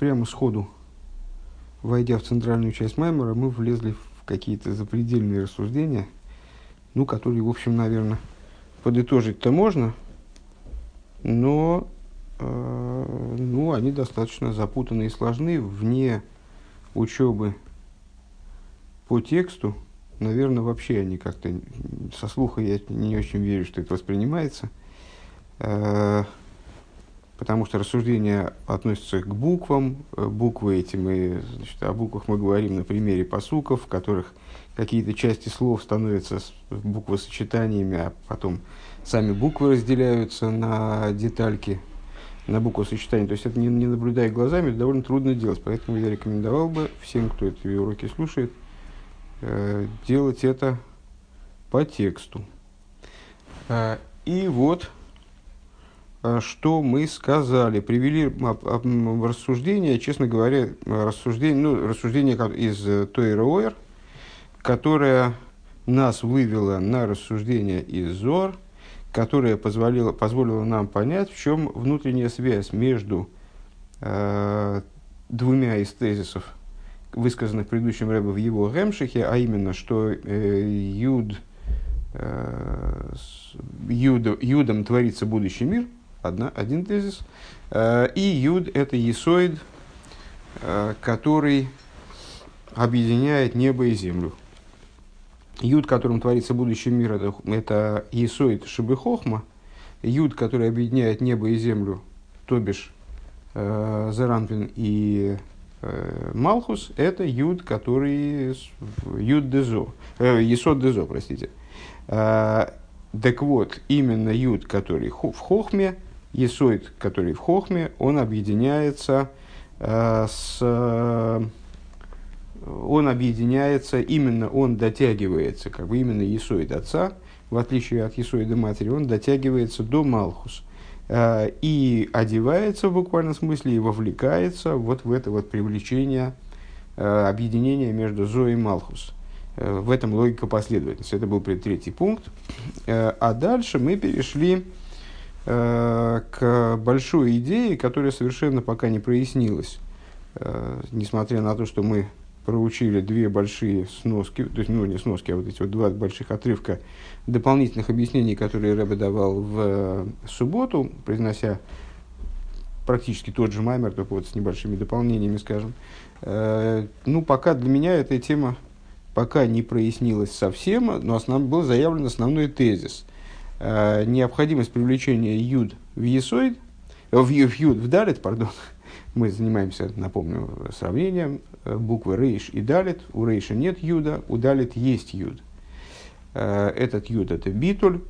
прямо сходу, войдя в центральную часть Маймера, мы влезли в какие-то запредельные рассуждения, ну, которые, в общем, наверное, подытожить-то можно, но э, ну, они достаточно запутанные и сложны вне учебы по тексту. Наверное, вообще они как-то со слуха я не очень верю, что это воспринимается. Э, потому что рассуждения относятся к буквам. Э, буквы эти мы, значит, о буквах мы говорим на примере посуков, в которых какие-то части слов становятся буквосочетаниями, а потом сами буквы разделяются на детальки, на буквосочетания. То есть это не, не наблюдая глазами, это довольно трудно делать. Поэтому я рекомендовал бы всем, кто эти уроки слушает, э, делать это по тексту. Э, и вот что мы сказали, привели рассуждение, честно говоря, рассуждение, ну, рассуждение из э, Тойра Ойр, которое нас вывело на рассуждение из Зор, которое позволило, позволило нам понять, в чем внутренняя связь между э, двумя из тезисов, высказанных предыдущим Рэбе в его Гемшихе, а именно, что э, Юд, э, Юд, Юдом творится будущий мир – одна, один тезис. Э, и юд – это есоид, э, который объединяет небо и землю. Юд, которым творится будущий мир, это, это есоид шибихохма. Юд, который объединяет небо и землю, то бишь э, Заранпин и э, Малхус, это юд, который юд дезо, э, есод дезо, простите. Так вот, именно юд, который в хохме, Есоид, который в Хохме, он объединяется э, с... Э, он объединяется, именно он дотягивается, как бы именно Есоид отца, в отличие от Есоида матери, он дотягивается до Малхус. Э, и одевается в буквальном смысле, и вовлекается вот в это вот привлечение, э, объединение между Зо и Малхус. Э, в этом логика последовательности. Это был третий пункт. Э, а дальше мы перешли к большой идее, которая совершенно пока не прояснилась. Э, несмотря на то, что мы проучили две большие сноски, то есть, ну, не сноски, а вот эти вот два больших отрывка дополнительных объяснений, которые Рэбе давал в э, субботу, произнося практически тот же маймер, только вот с небольшими дополнениями, скажем. Ну, пока для меня эта тема пока не прояснилась совсем, но основ, был заявлен основной тезис. Э, необходимость привлечения юд в есоид, в, в юд в далит, пардон, мы занимаемся, напомню, сравнением э, буквы рейш и далит. У рейша нет юда, у далит есть юд. Э, этот юд это битуль,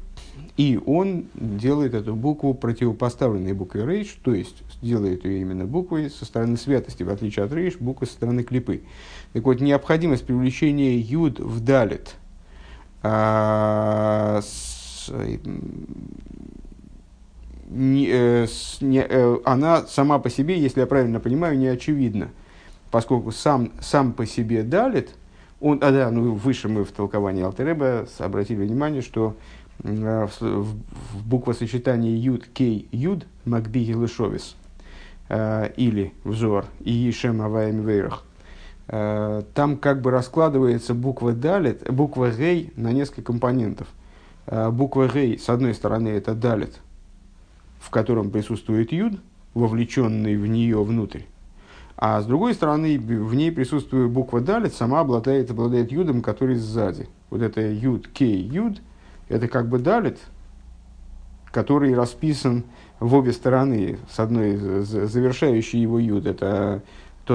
и он делает эту букву противопоставленной букве рейш, то есть делает ее именно буквой со стороны святости, в отличие от рейш, буквы со стороны клипы. Так вот, необходимость привлечения юд в далит а, с Э, не, э, не, э, она сама по себе, если я правильно понимаю, не очевидна, поскольку сам, сам по себе далит, он, а да, ну выше мы в толковании Алтереба обратили внимание, что э, в, в, в буквосочетании юд, кей, юд, макбиги лышовис, э, или взор, и шем аваем вейрах, э, там как бы раскладывается буква далит, буква гей на несколько компонентов – Э, буква Гей, с одной стороны, это далит, в котором присутствует юд, вовлеченный в нее внутрь. А с другой стороны, в ней присутствует буква далит, сама обладает, обладает юдом, который сзади. Вот это юд, кей, юд, это как бы далит, который расписан в обе стороны. С одной, завершающий его юд, это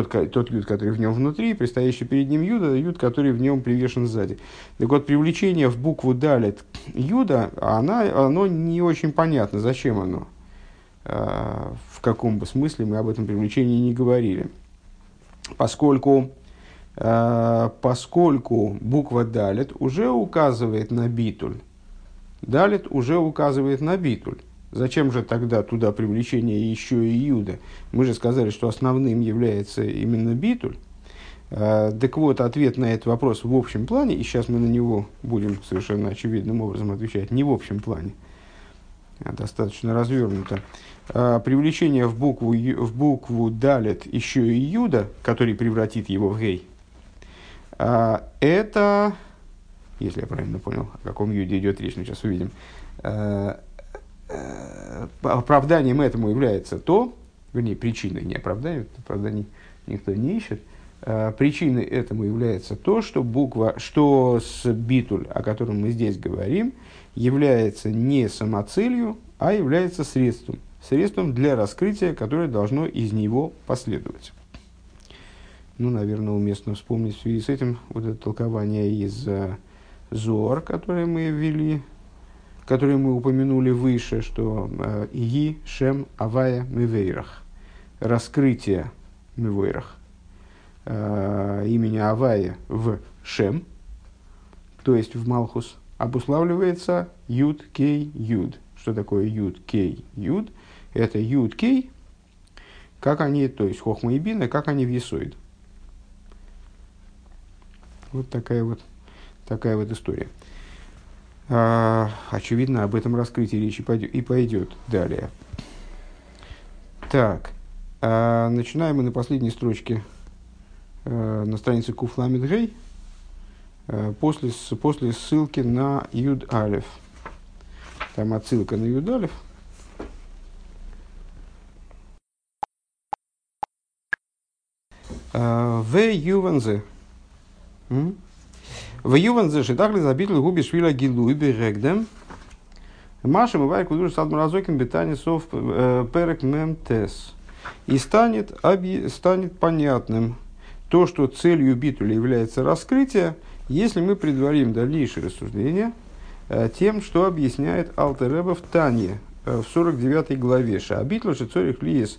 тот, тот юд, который в нем внутри, предстоящий перед ним юд, это юд, который в нем привешен сзади. Так вот, привлечение в букву далит юда, она, оно не очень понятно, зачем оно, э, в каком бы смысле мы об этом привлечении не говорили. Поскольку, э, поскольку буква далит уже указывает на битуль, далит уже указывает на битуль. Зачем же тогда туда привлечение еще и Иуда? Мы же сказали, что основным является именно битуль. А, так вот, ответ на этот вопрос в общем плане, и сейчас мы на него будем совершенно очевидным образом отвечать, не в общем плане, а достаточно развернуто. э, привлечение в букву, в букву далит еще и юда, который превратит его в гей, э, это, если я правильно понял, о каком юде идет речь, мы сейчас увидим, оправданием этому является то, вернее, причиной, не оправданием, оправданий никто не ищет, э, причиной этому является то, что буква, что с битуль, о котором мы здесь говорим, является не самоцелью, а является средством. Средством для раскрытия, которое должно из него последовать. Ну, наверное, уместно вспомнить в связи с этим вот это толкование из uh, Зор, которое мы ввели, которое мы упомянули выше, что uh, Иги, Шем, Авая, Мивейрах. Раскрытие Мивейрах uh, имени Авая в Шем, то есть в Малхус, обуславливается Юд, Кей, Юд. Что такое Юд, Кей, Юд? Это Юд, Кей, как они, то есть Хохма и Бина, как они в Есоид. Вот такая вот, такая вот история. А, очевидно, об этом раскрытии речи пойдет, и пойдет далее. Так, а, начинаем мы на последней строчке а, на странице Куфламид Гей, а, после, после ссылки на Юд Алев. Там отсылка на Юд Алев. В Юванзе. В Юванзе шитахли забитл губи швила гилу и берегдем. Маша мы вайку душ сад мразоким бетани сов э, перек мемтес. И станет, объ... станет понятным то, что целью битуля является раскрытие, если мы предварим дальнейшее рассуждение э, тем, что объясняет Алтереба в Тане э, в 49 главе. Шабитла шицорих лиес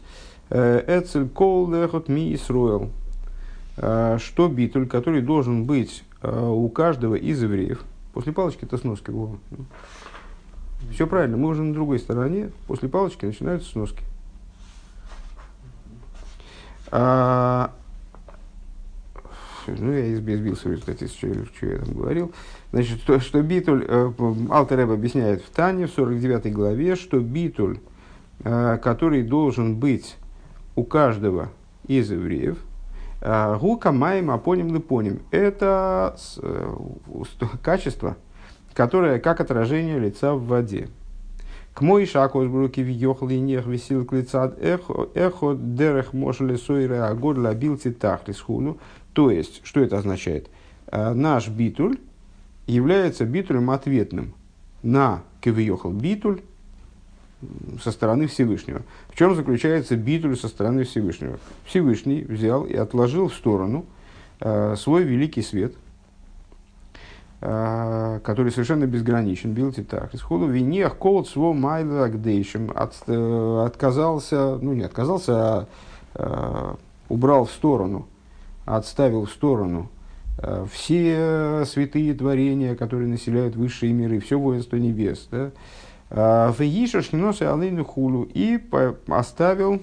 эцель кол лехот ми Исруэл. Что битуль, который должен быть у каждого из евреев, после палочки это сноски. Во. Все правильно, мы уже на другой стороне, после палочки начинаются сноски. А, ну, я избился в результате, что, что я там говорил. Значит, что, что битуль, э, Алтереб объясняет в Тане, в 49 главе, что битуль, э, который должен быть у каждого из евреев, гука маем апоним липоним. Это э, качество, которое как отражение лица в воде. К мой шакос бруки въехал и нех висел клицад эхо дерех мошли сойре агор лабил цитахлис хуну. То есть, что это означает? Э, наш битуль является битулем ответным на кивьехал битуль, со стороны Всевышнего. В чем заключается битуль со стороны Всевышнего? Всевышний взял и отложил в сторону э, свой великий свет, э, который совершенно безграничен, бил так. Исходу винех колд сво майла от, э, отказался, ну не отказался, а э, убрал в сторону, отставил в сторону э, все святые творения, которые населяют высшие миры, все воинство небес, да, Вегиша шхиносы алейну хулу. И оставил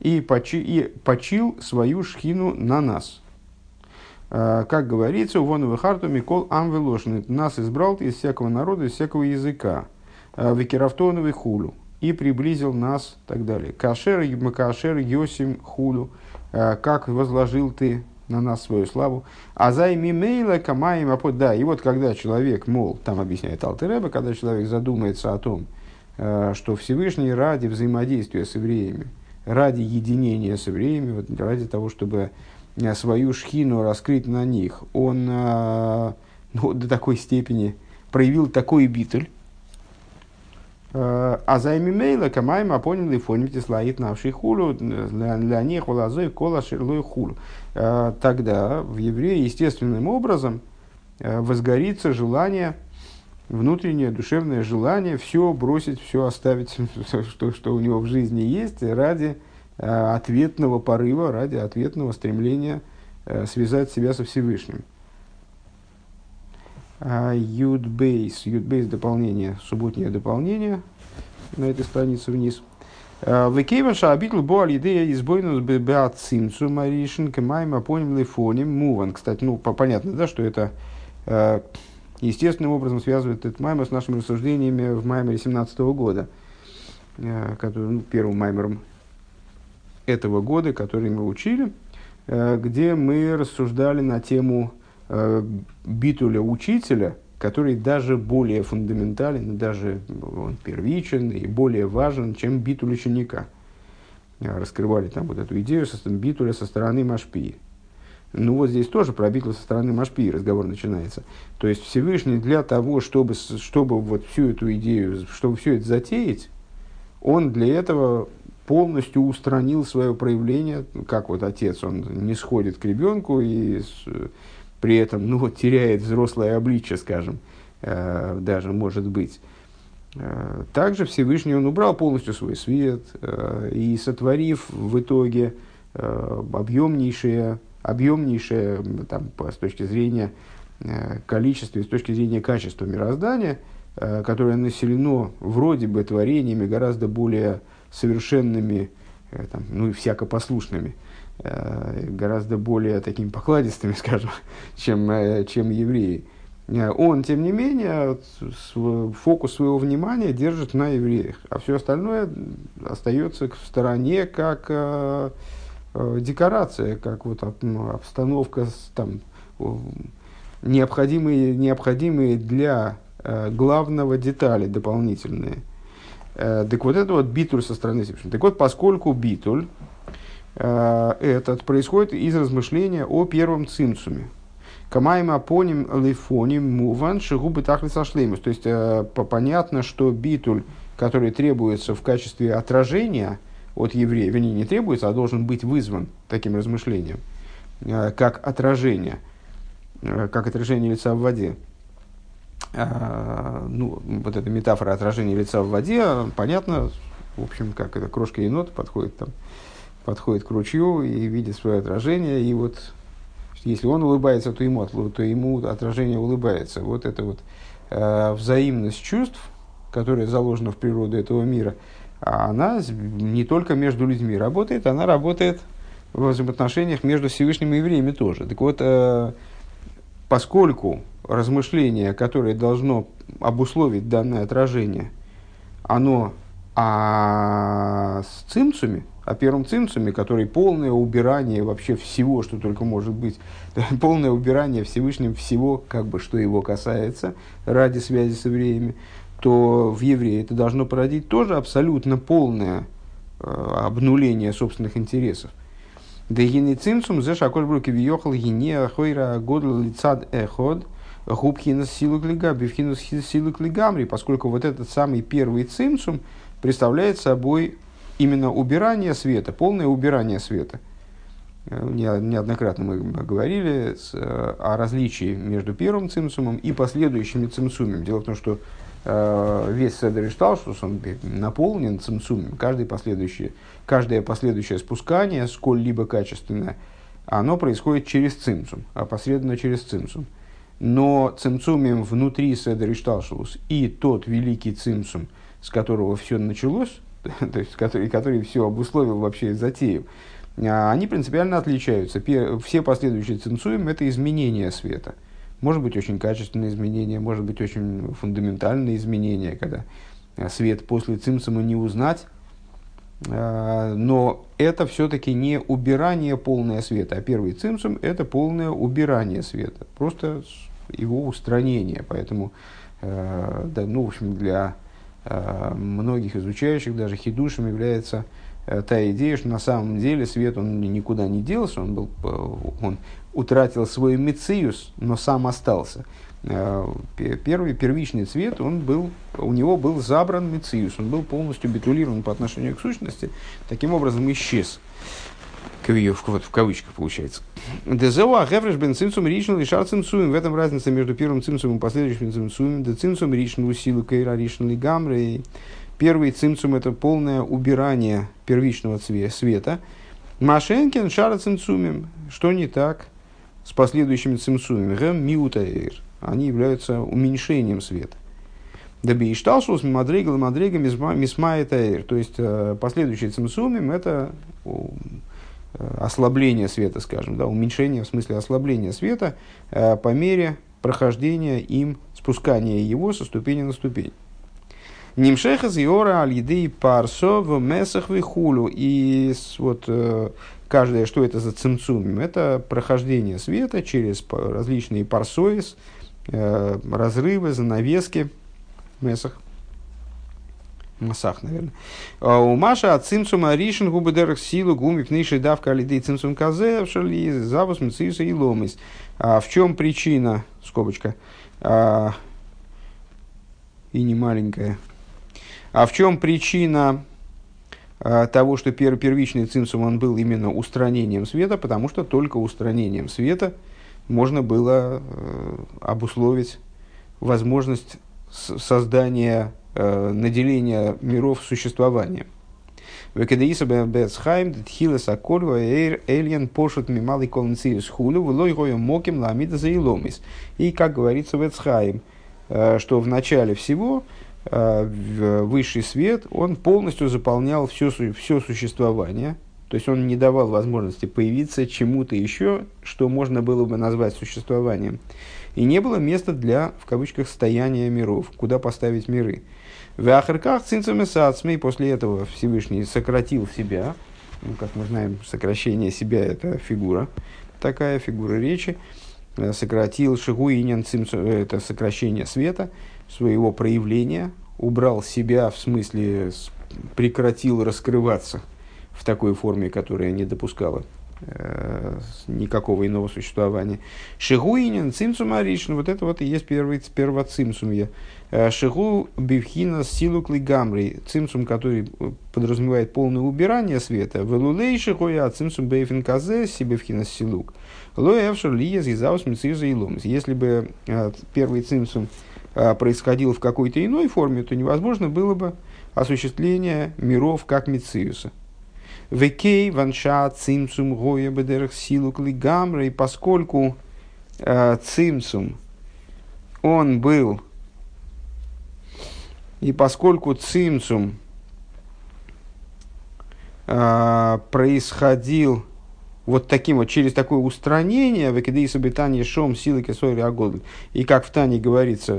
и, почи, и почил свою шхину на нас. Как говорится, вон выхарту Микол Амвелошин. Нас избрал из всякого народа, из всякого языка. Викерафтоновый хулу. И приблизил нас, так далее. Кашер, Кашер, Йосим хулу. Как возложил ты на нас свою славу. А за мейла камаем апот. Да, и вот когда человек, мол, там объясняет Алтереба, когда человек задумается о том, э, что Всевышний ради взаимодействия с евреями, ради единения с евреями, вот, ради того, чтобы э, свою шхину раскрыть на них, он э, ну, до такой степени проявил такой битуль, а за мейла камаем апоним лифоним тислаит навший хулу для них волазой кола шерлой хулу. Тогда в евреи естественным образом э, возгорится желание, внутреннее душевное желание все бросить, все оставить, что, что у него в жизни есть, ради э, ответного порыва, ради ответного стремления э, связать себя со Всевышним. Юдбейс, Юдбейс дополнение, субботнее дополнение на этой странице вниз. Векейвен шаабитл бо алидея избойнус беацимцу маришин кемайма поним лифоним муван. Кстати, ну, понятно, да, что это э, естественным образом связывает этот маймер с нашими рассуждениями в маймере 17 года. который, ну, первым маймером этого года, который мы учили, где мы рассуждали на тему битуля учителя, который даже более фундаментален, даже он первичен и более важен, чем битуль ученика. Раскрывали там вот эту идею со, битуля со стороны Машпии. Ну вот здесь тоже про битву со стороны Машпи разговор начинается. То есть Всевышний для того, чтобы, чтобы вот всю эту идею, чтобы все это затеять, он для этого полностью устранил свое проявление, как вот отец, он не сходит к ребенку и при этом ну, теряет взрослое обличие, скажем, э, даже может быть. Э, также Всевышний он убрал полностью свой свет э, и сотворив в итоге объемнейшее объемнейшее там, с точки зрения количества с точки зрения качества мироздания, которое населено вроде бы творениями гораздо более совершенными, там, ну и всякопослушными, гораздо более такими покладистыми, скажем, чем, чем евреи. Он, тем не менее, фокус своего внимания держит на евреях, а все остальное остается в стороне как Э, декорация, как вот обстановка, там, необходимые, необходимые для э, главного детали дополнительные. Э, так вот это вот битуль со стороны Всевышнего. Так вот, поскольку битуль этот происходит из размышления о первом цимцуме. Камаем апоним лифоним муван шигубы тахли сошлеймус. То есть понятно, что битуль, который требуется в качестве отражения – от еврея, вернее, не требуется, а должен быть вызван таким размышлением, э, как отражение, э, как отражение лица в воде. Ну, вот эта метафора отражения лица в воде, понятно, в общем, как это крошка енот подходит там, подходит к ручью и видит свое отражение, и вот если он улыбается, то ему, то ему отражение улыбается. Вот это вот э, взаимность чувств, которая заложена в природу этого мира – а она не только между людьми работает, она работает в взаимоотношениях между Всевышним и евреями тоже. Так вот, э, поскольку размышление, которое должно обусловить данное отражение, оно о цимцуме, о первом цимцуме, который полное убирание вообще всего, что только может быть, полное убирание Всевышним всего, как бы, что его касается, ради связи с евреями, то в евреи это должно породить тоже абсолютно полное э, обнуление собственных интересов. Да гини цимцум зе шаколь бруки вьехал гини ахойра годл лицад эход губхинас силу клига бифхинас силу клигамри, поскольку вот этот самый первый цимцум представляет собой именно убирание света, полное убирание света. Э, неоднократно мы говорили э, о различии между первым цимсумом и последующими цимсумами. Дело в том, что Э, весь Седер Ишталшус, он наполнен цимцумом. Каждое последующее, каждое последующее спускание, сколь-либо качественное, оно происходит через цимцум, опосредованно через цимцум. Но цимцумем внутри Седер Ишталшус и тот великий цимцум, с которого все началось, то есть который, который все обусловил вообще затею, а, они принципиально отличаются. Все последующие цимцуем – это изменение света – может быть очень качественные изменения, может быть очень фундаментальные изменения, когда э, свет после цимсума не узнать. Э, но это все-таки не убирание полное света, а первый цимсум – это полное убирание света, просто его устранение. Поэтому, да, ну, в общем, для многих изучающих даже хидушем является та идея, что на самом деле свет он никуда не делся, он, был, он утратил свой мециус, но сам остался. Э, первый, первичный цвет, он был, у него был забран мециус, он был полностью битулирован по отношению к сущности, таким образом исчез. Вот в кавычках получается. Дезеу ахевреш бен цимцум ришн лишар цимцуем. В этом разница между первым цимцумом и последующим цимцумом. Да цимцум ришн усилу кейра ришн лигамрей. Первый цимцум – это полное убирание первичного света. Машенкин шара цимцумим. Что не так? с последующими цимсумами, гэм миутаэр, они являются уменьшением света. Доби ишталшус мадрейгал и мадрейга мисмаэтаэр, то есть э, последующие цимсумим это ослабление света, скажем, да, уменьшение в смысле ослабления света э, по мере прохождения им, спускания его со ступени на ступень. Нимшеха зиора аль парсо в месах вихулю. И вот э, каждое, что это за цимцумим? Это прохождение света через различные парсоис, э, разрывы, занавески, месах. Масах, наверное. А у Маша от цимцума ришен губы дерах силу гуми пнейший давка алидей цимцум казе шали завус мциуса и ломис. А в чем причина, скобочка, а, и не маленькая, а в чем причина того, что пер, первичный цимсум он был именно устранением света, потому что только устранением света можно было э, обусловить возможность создания наделения миров существованием. Векадеиса бецхайм дтхилес акольва эльен пошут мималый колнциус хулю влой гоем моким ламида заиломис. И, как говорится в Эцхайм, э, что в начале всего э, высший свет, он полностью заполнял все, все существование, то есть он не давал возможности появиться чему-то еще, что можно было бы назвать существованием. И не было места для, в кавычках, стояния миров, куда поставить миры. В Ахарках цинцами сацмей после этого Всевышний сократил себя. Ну, как мы знаем, сокращение себя – это фигура, такая фигура речи. Э, сократил шигуинен э, это сокращение света, своего проявления, убрал себя, в смысле прекратил раскрываться в такой форме, которая не допускала Э, никакого иного существования. Шигуинин, цимсум аришн, вот это вот и есть первый первоцимсумье. Э, шигу бивхина силук лигамри, цимсум, который подразумевает полное убирание света. Велулей шигуя цимсум бейфин казе сибивхина силук. Лоэвшер лиез изаус мициза и ломс. Если бы э, первый цимсум происходил в какой-то иной форме, то невозможно было бы осуществление миров как Мециуса. Векей ванша цимцум гоя бедерах силу клигамра. И поскольку э, цимцум, он был, и поскольку цимцум э, происходил вот таким вот, через такое устранение, векидейса бетани шом силы кесори агодль. И как в Тане говорится,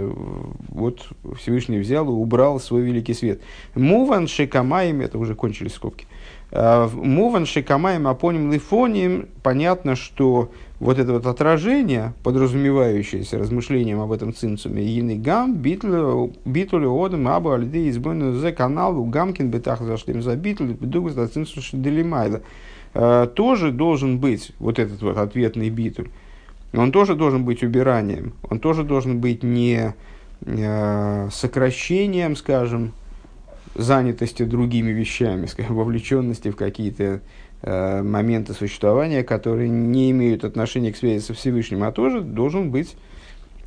вот Всевышний взял и убрал свой великий свет. Муван шекамаем, это уже кончились скобки. Э, Муван шикамаем апоним лифонием, понятно, что вот это вот отражение, подразумевающееся размышлением об этом цинцуме, ины гам, битуле одам, абу альды избойну за канал, у гамкин бетах зашлим за битуле, бедугус за цинцу шделимайда, э, тоже должен быть вот этот вот ответный битуль. Он тоже должен быть убиранием, он тоже должен быть не э, сокращением, скажем, занятости другими вещами, скажем, вовлеченности в какие-то э, моменты существования, которые не имеют отношения к связи со Всевышним, а тоже должен быть,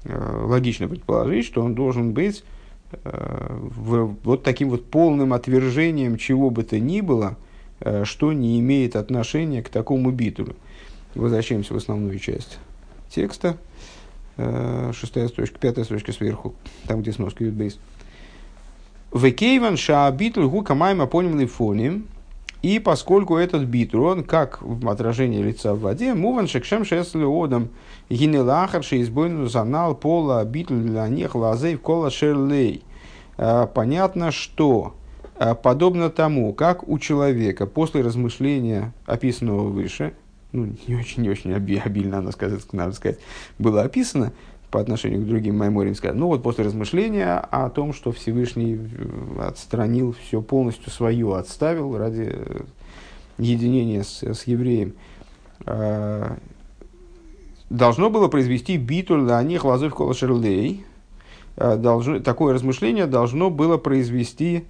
э, логично предположить, что он должен быть э, в, вот таким вот полным отвержением чего бы то ни было, э, что не имеет отношения к такому битулю. Возвращаемся в основную часть текста. Э, шестая строчка, пятая строчка сверху, там, где сноска Ютбейс. Векейван шаабитл гука майма поним фоним. И поскольку этот битр, он как в отражении лица в воде, муван шекшем шесли одам гинелахар шеизбойну занал пола битл для них лазей кола шерлей. А, понятно, что а, подобно тому, как у человека после размышления, описанного выше, ну, не очень, не очень обильно, надо сказать, надо сказать, было описано, по отношению к другим Майморим сказать. Ну вот после размышления о том, что Всевышний э, отстранил все полностью свое, отставил ради э, единения с, с евреем, э, должно было произвести битуль на них лазов колошерлей. Должно, такое размышление должно было произвести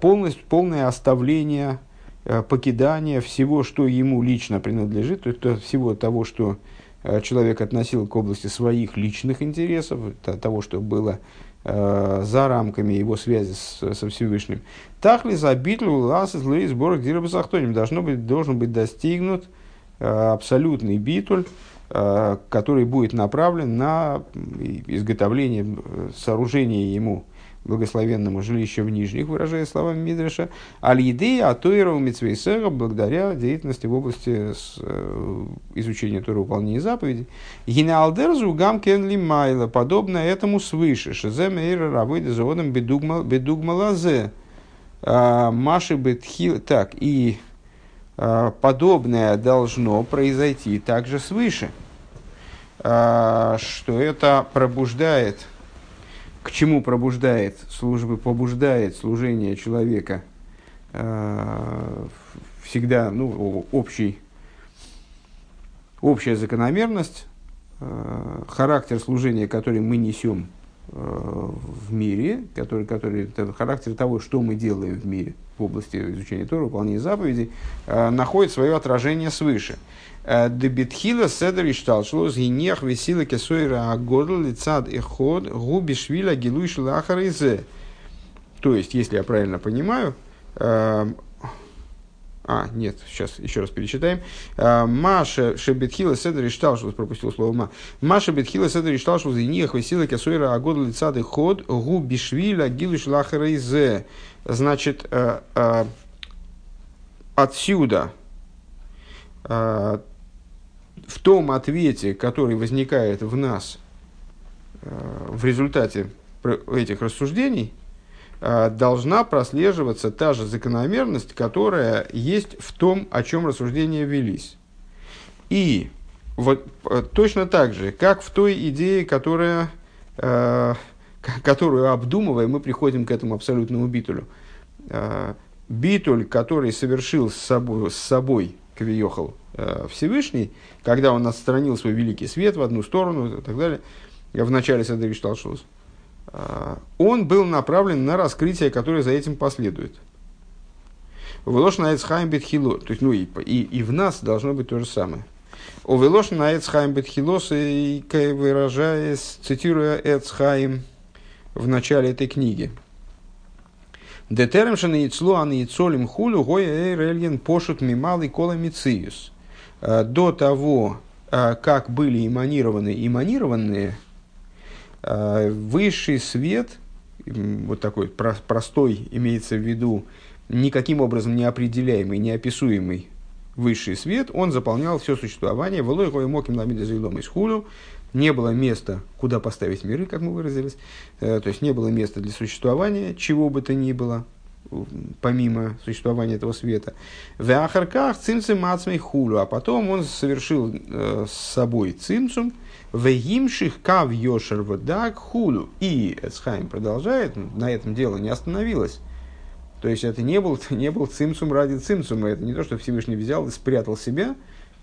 полностью, полное оставление, покидание всего, что ему лично принадлежит, то есть всего того, что Э, человек относил к области своих личных интересов, того, что было э, за рамками его связи с, со Всевышним. Тахли забитлю лас из сбор дирабасахтоним должно быть, должен быть достигнут э, абсолютный битуль, э, который будет направлен на изготовление э, сооружения ему благословенному жилище в нижних, выражая словами Мидраша, аль-еды атуиров митцвейсера благодаря деятельности в области с, э, изучения Тора выполнения заповедей. Гинеалдерзу гам кенли майла, подобно этому свыше, шизем эйра равыды заводом бедугмалазе, а, маши бетхил, так, и а, подобное должно произойти также свыше, а, что это пробуждает к чему пробуждает службы, побуждает служение человека э, всегда ну, общий, общая закономерность, э, характер служения, который мы несем э, в мире, который, который, это характер того, что мы делаем в мире в области изучения Тора, выполнения заповедей, находит свое отражение свыше. Дебетхила седер ишталшлос гинех весила кесойра агодл лицад и ход губи швиля гилуй шлахаризе. То есть, если я правильно понимаю, а, нет, сейчас еще раз перечитаем. Э, Маша шебетхила седер ишталшлос, пропустил слово ма. Маша бетхила седер ишталшлос гинех весила кесойра агодл лицад и ход губи швиля гилуй шлахаризе. Значит, отсюда в том ответе, который возникает в нас э, в результате этих рассуждений, э, должна прослеживаться та же закономерность, которая есть в том, о чем рассуждения велись. И вот э, точно так же, как в той идее, которая, которую обдумывая, мы приходим к этому абсолютному битулю. Битуль, который совершил с собой, с собой Кавиехал э, Всевышний, когда он отстранил свой великий свет в одну сторону и так далее, в начале Садович Талшус, э, он был направлен на раскрытие, которое за этим последует. Увелош на Эцхайм Бетхило, то есть, ну и, и, и в нас должно быть то же самое. Увелош на Эцхайм Бетхилос, и выражаясь, цитируя Эцхайм в начале этой книги – Детерем шаны яцлу ан яцолим хулю гоя эйрельген пошут мималый кола мициюс. Э, до того, э, как были эманированы эманированные, э, высший свет, вот такой простой, имеется в виду, никаким образом не определяемый, неописуемый высший свет, он заполнял все существование. Волой моким ламида из хулю, не было места, куда поставить миры, как мы выразились, то есть не было места для существования чего бы то ни было, помимо существования этого света. В Ахарках цимцем мацмей хулю, а потом он совершил э, с собой цимцум, в гимших кав йошер вдак хулю. И Эцхайм продолжает, на этом дело не остановилось. То есть это не был, не был цимцум ради цимцума, это не то, что Всевышний взял и спрятал себя,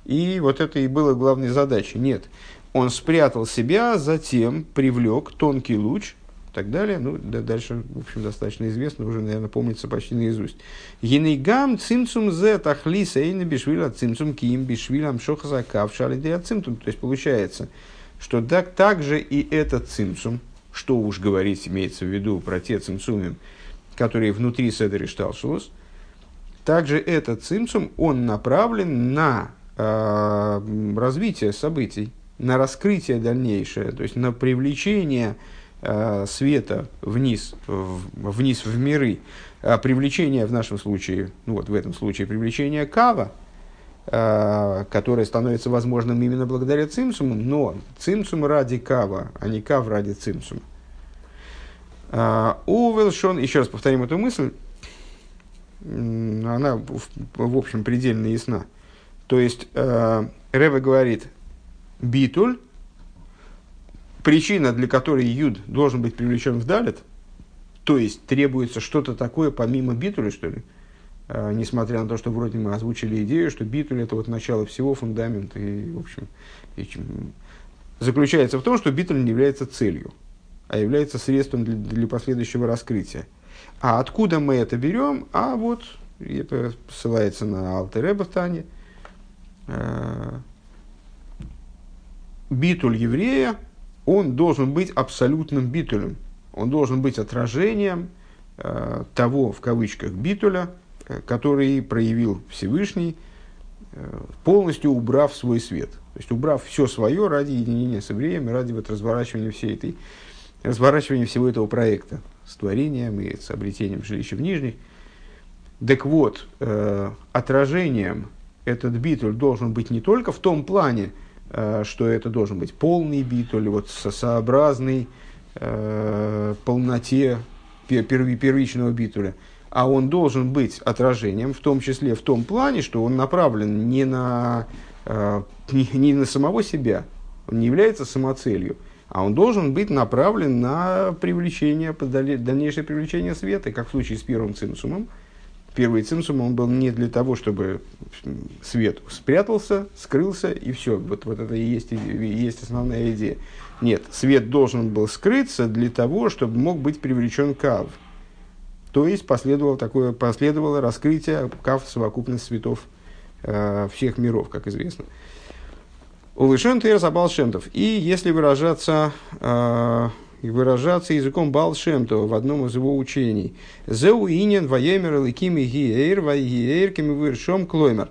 и вот это и было главной задачей. Нет, он спрятал себя, затем привлек тонкий луч так далее. Ну, да, дальше, в общем, достаточно известно, уже, наверное, помнится почти наизусть. Генейгам цимцум зе тахли сейна бишвиля цимцум киим бишвилям шохазакав шалидея цимцум. То есть, получается, что так, также и этот цимцум, что уж говорить, имеется в виду про те цимцумим, которые внутри Седери Шталшус, также этот цимцум, он направлен на э, развитие событий, на раскрытие дальнейшее, то есть на привлечение света вниз, вниз в миры, а привлечение в нашем случае, ну вот в этом случае привлечение кава, э, которое становится возможным именно благодаря цимсуму, но цимсум ради кава, а не кав ради цимсума. Увелшон, еще раз повторим эту мысль, она в, общем предельно ясна. То есть э, Рэбе говорит, битуль, причина, для которой юд должен быть привлечен в далит, то есть требуется что-то такое помимо битуля, что ли, а, несмотря на то, что вроде мы озвучили идею, что битуль это вот начало всего, фундамент, и, в общем, и, заключается в том, что битуль не является целью, а является средством для, для последующего раскрытия. А откуда мы это берем? А вот, это ссылается на Алтереба в битуль еврея, он должен быть абсолютным битулем. Он должен быть отражением э, того, в кавычках, битуля, э, который проявил Всевышний, э, полностью убрав свой свет. То есть убрав все свое ради единения с евреями, ради вот разворачивания всей этой, разворачивания всего этого проекта с творением и с обретением жилища в нижних. Так вот, э, отражением этот битуль должен быть не только в том плане, что это должен быть полный битуль, вот сообразный э, полноте первичного битуля, а он должен быть отражением, в том числе в том плане, что он направлен не на, э, не, не на самого себя, он не является самоцелью, а он должен быть направлен на привлечение, дальнейшее привлечение света, как в случае с первым цимсумом. Первый цимсум он был не для того, чтобы свет спрятался, скрылся, и все. Вот, вот это и есть, есть основная идея. Нет, свет должен был скрыться для того, чтобы мог быть привлечен кав. То есть последовало, такое, последовало раскрытие кав совокупность светов э, всех миров, как известно. Улышен Тейр Балшемтов. И если выражаться, э, выражаться языком Балшемтова в одном из его учений. Зеу инин ваемер ликими гиэйр вайгиэйр кими выршом клоймер.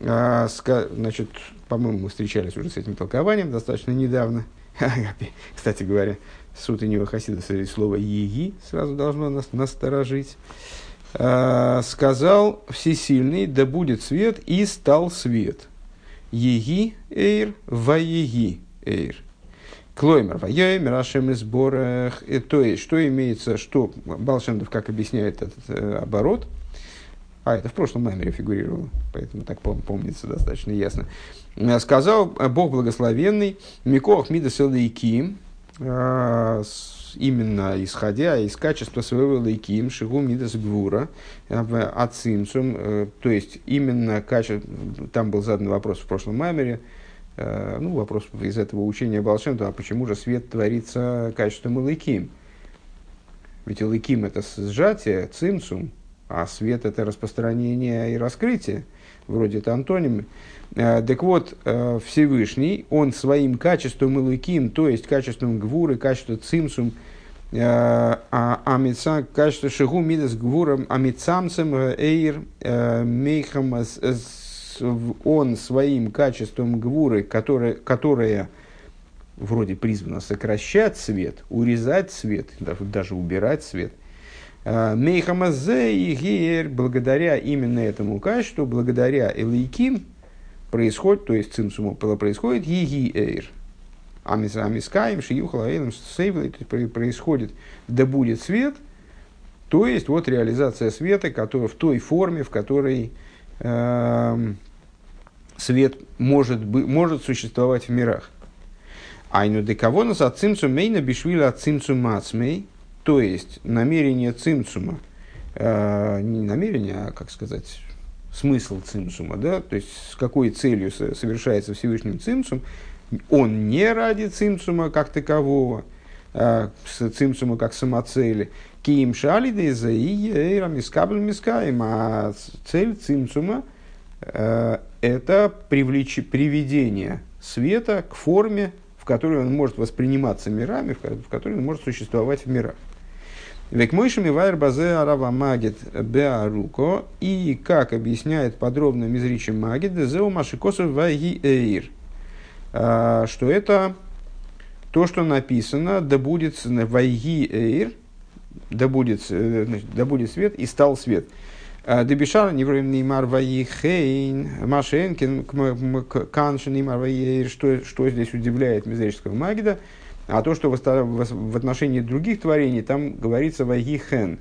Э, значит, по-моему, мы встречались уже с этим толкованием достаточно недавно. Кстати говоря, с утреннего хасида слово «еги» сразу должно нас насторожить. Э, сказал Всесильный, да будет свет, и стал свет. Еги эйр, ваеги эйр. Клоймер, ваемер, ашем из борах. То есть, что имеется, что Балшемдов, как объясняет этот э, оборот, а это в прошлом маймере фигурировало, поэтому так пом- помнится достаточно ясно. Э, сказал Бог благословенный, Микох Мида Селайким, э, именно исходя из качества своего лейким, шигу мидас гвура, ацимцум, э, то есть именно качество, там был задан вопрос в прошлом маймере, э, ну, вопрос из этого учения Балшемту, а почему же свет творится качеством лейким? Ведь лейким это сжатие, цимцум, а свет это распространение и раскрытие, вроде это антонимы. Э, так вот, Всевышний, он своим качеством илыким, то есть качеством гвуры, качеством цимсум, э, а амица, качество шигу мидас гвуром, амицамцем э, эйр мейхам, он своим качеством гвуры, которое, которое вроде призвано сокращать свет, урезать свет, даже убирать свет – Мейхамазе и Гиер, благодаря именно этому качеству, благодаря Элейким, происходит, то есть цимсуму происходит еги эйр. Амискаем, шиюхала эйлем, происходит, да будет свет, то есть вот реализация света, который, в той форме, в которой э, свет может, может существовать в мирах. Айну нас от цимцу мейна бишвиля от цимцу мацмей, то есть намерение цимцума, э, не намерение, а, как сказать, смысл цимсума, да, то есть с какой целью совершается Всевышним цимсум, он не ради цимсума как такового, а, с цимсума как самоцели, киим шалиды за иера мискабль мискаем, а цель цимсума э, это привлечь, приведение света к форме, в которой он может восприниматься мирами, в которой он может существовать в мирах. Век мойшами вайр базе арава магит беаруко. И, как объясняет подробно мизричим магит, дезеу машикосу вайги эйр. А, что это то, что написано, да будет вайги эйр, да будет, э, значит, да будет свет, и стал свет. А, Дебишар невроем неймар ваихейн, машенкин, каншин неймар что, что здесь удивляет мизрического магида, а то, что в отношении других творений, там говорится «Вайги хен».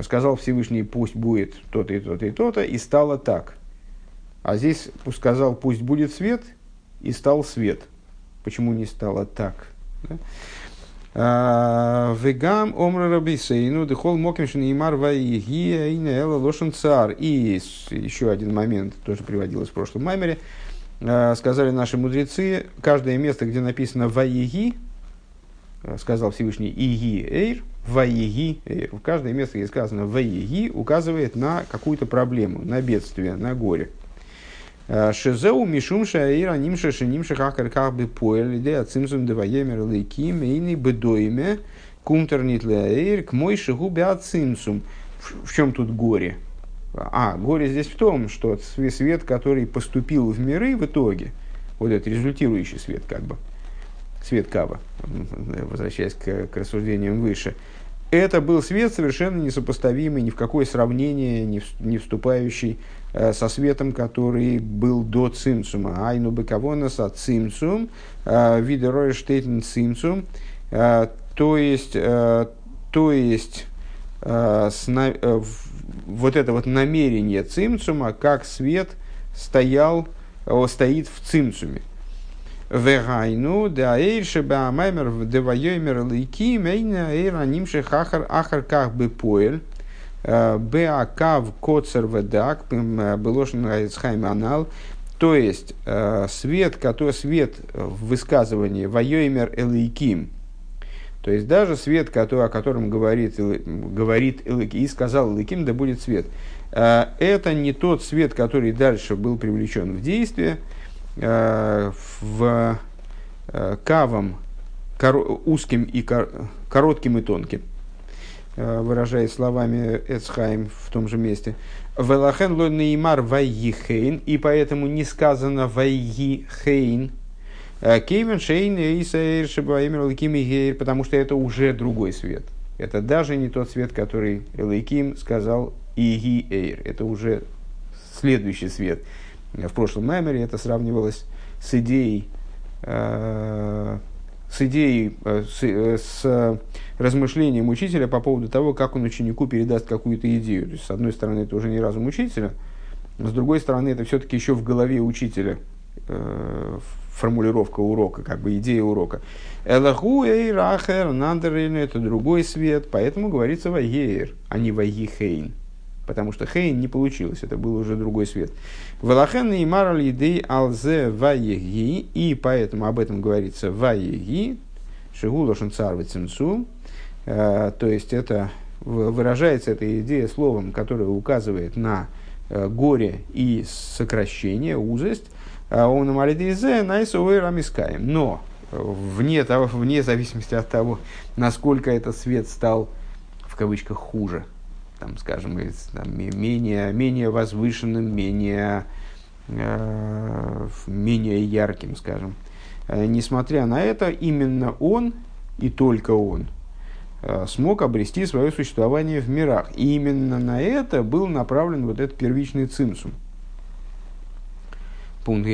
Сказал Всевышний, пусть будет то-то и то-то и то-то, и стало так. А здесь сказал, пусть будет свет, и стал свет. Почему не стало так? А, Вегам омра рабисейну дехол мокимшин имар ваиги эла лошен цар. И еще один момент, тоже приводилось в прошлом маймере. А, сказали наши мудрецы, каждое место, где написано ваиги, сказал Всевышний Иги Эйр, Ваиги Эйр. Каждое место, где сказано Ваиги, указывает на какую-то проблему, на бедствие, на горе. Э, Шезеу мишум шаир анимша шинимша хакар кахбы поэль иде ацимсум деваемер лейки мейни бедойме кумтернит леэйр к мой шигу ацимсум. В чем тут горе? А, горе здесь в том, что свет, который поступил в миры в итоге, вот этот результирующий свет как бы, свет Кава, возвращаясь к, к рассуждениям выше, это был свет совершенно несопоставимый ни в какое сравнение, не, вступающий со светом, который был до цимсума. Айну бекавонас от цимсум, э, видерой штейтен цимсум, э, то есть, э, то есть э, э, вот это вот намерение цимсума, как свет стоял, стоит в цимсуме. Вегайну, да эйрше баамаймер девайомер лейки, мейна эйр анимше хахар ахар как бы поэль. Беакав коцер ведак, белошен айцхайм анал. То есть, свет, который свет в высказывании вайомер элейким, то есть даже свет, который, о котором говорит, говорит Элыки, и сказал Элыким, да будет свет, это не тот свет, который дальше был привлечен в действие, Э, в э, кавом узким и коротким и тонким, э, выражаясь словами Эцхайм в том же месте. Велахен ло неймар вайихейн, и поэтому не сказано вайихейн, Кейвен Шейн Эйсаэр Шибаэмер Лаким Гейр, потому что это уже другой свет. Это даже не тот свет, который Элайким сказал Иги Эйр. Это уже следующий свет в прошлом маймере это сравнивалось с идеей, э, с идеей, э, с, э, с размышлением учителя по поводу того, как он ученику передаст какую-то идею. То есть, с одной стороны, это уже не разум учителя, с другой стороны, это все-таки еще в голове учителя э, формулировка урока, как бы идея урока. Элаху эйрахер нандерейн это другой свет, поэтому говорится вайер, а не вайихейн потому что Хейн не получилось, это был уже другой свет. Валахен и маралидей алзе ваеги, и поэтому об этом говорится ваеги, шигулошен царвы цинцу, э, то есть это выражается эта идея словом, которое указывает на э, горе и сокращение, узость, а он малидейзе найсовый рамискаем. Но вне, того, вне зависимости от того, насколько этот свет стал в кавычках хуже – там, скажем, там, менее, менее возвышенным, менее, э, менее ярким, скажем. Э, несмотря на это, именно он и только он э, смог обрести свое существование в мирах. И именно на это был направлен вот этот первичный цимсум. Пункт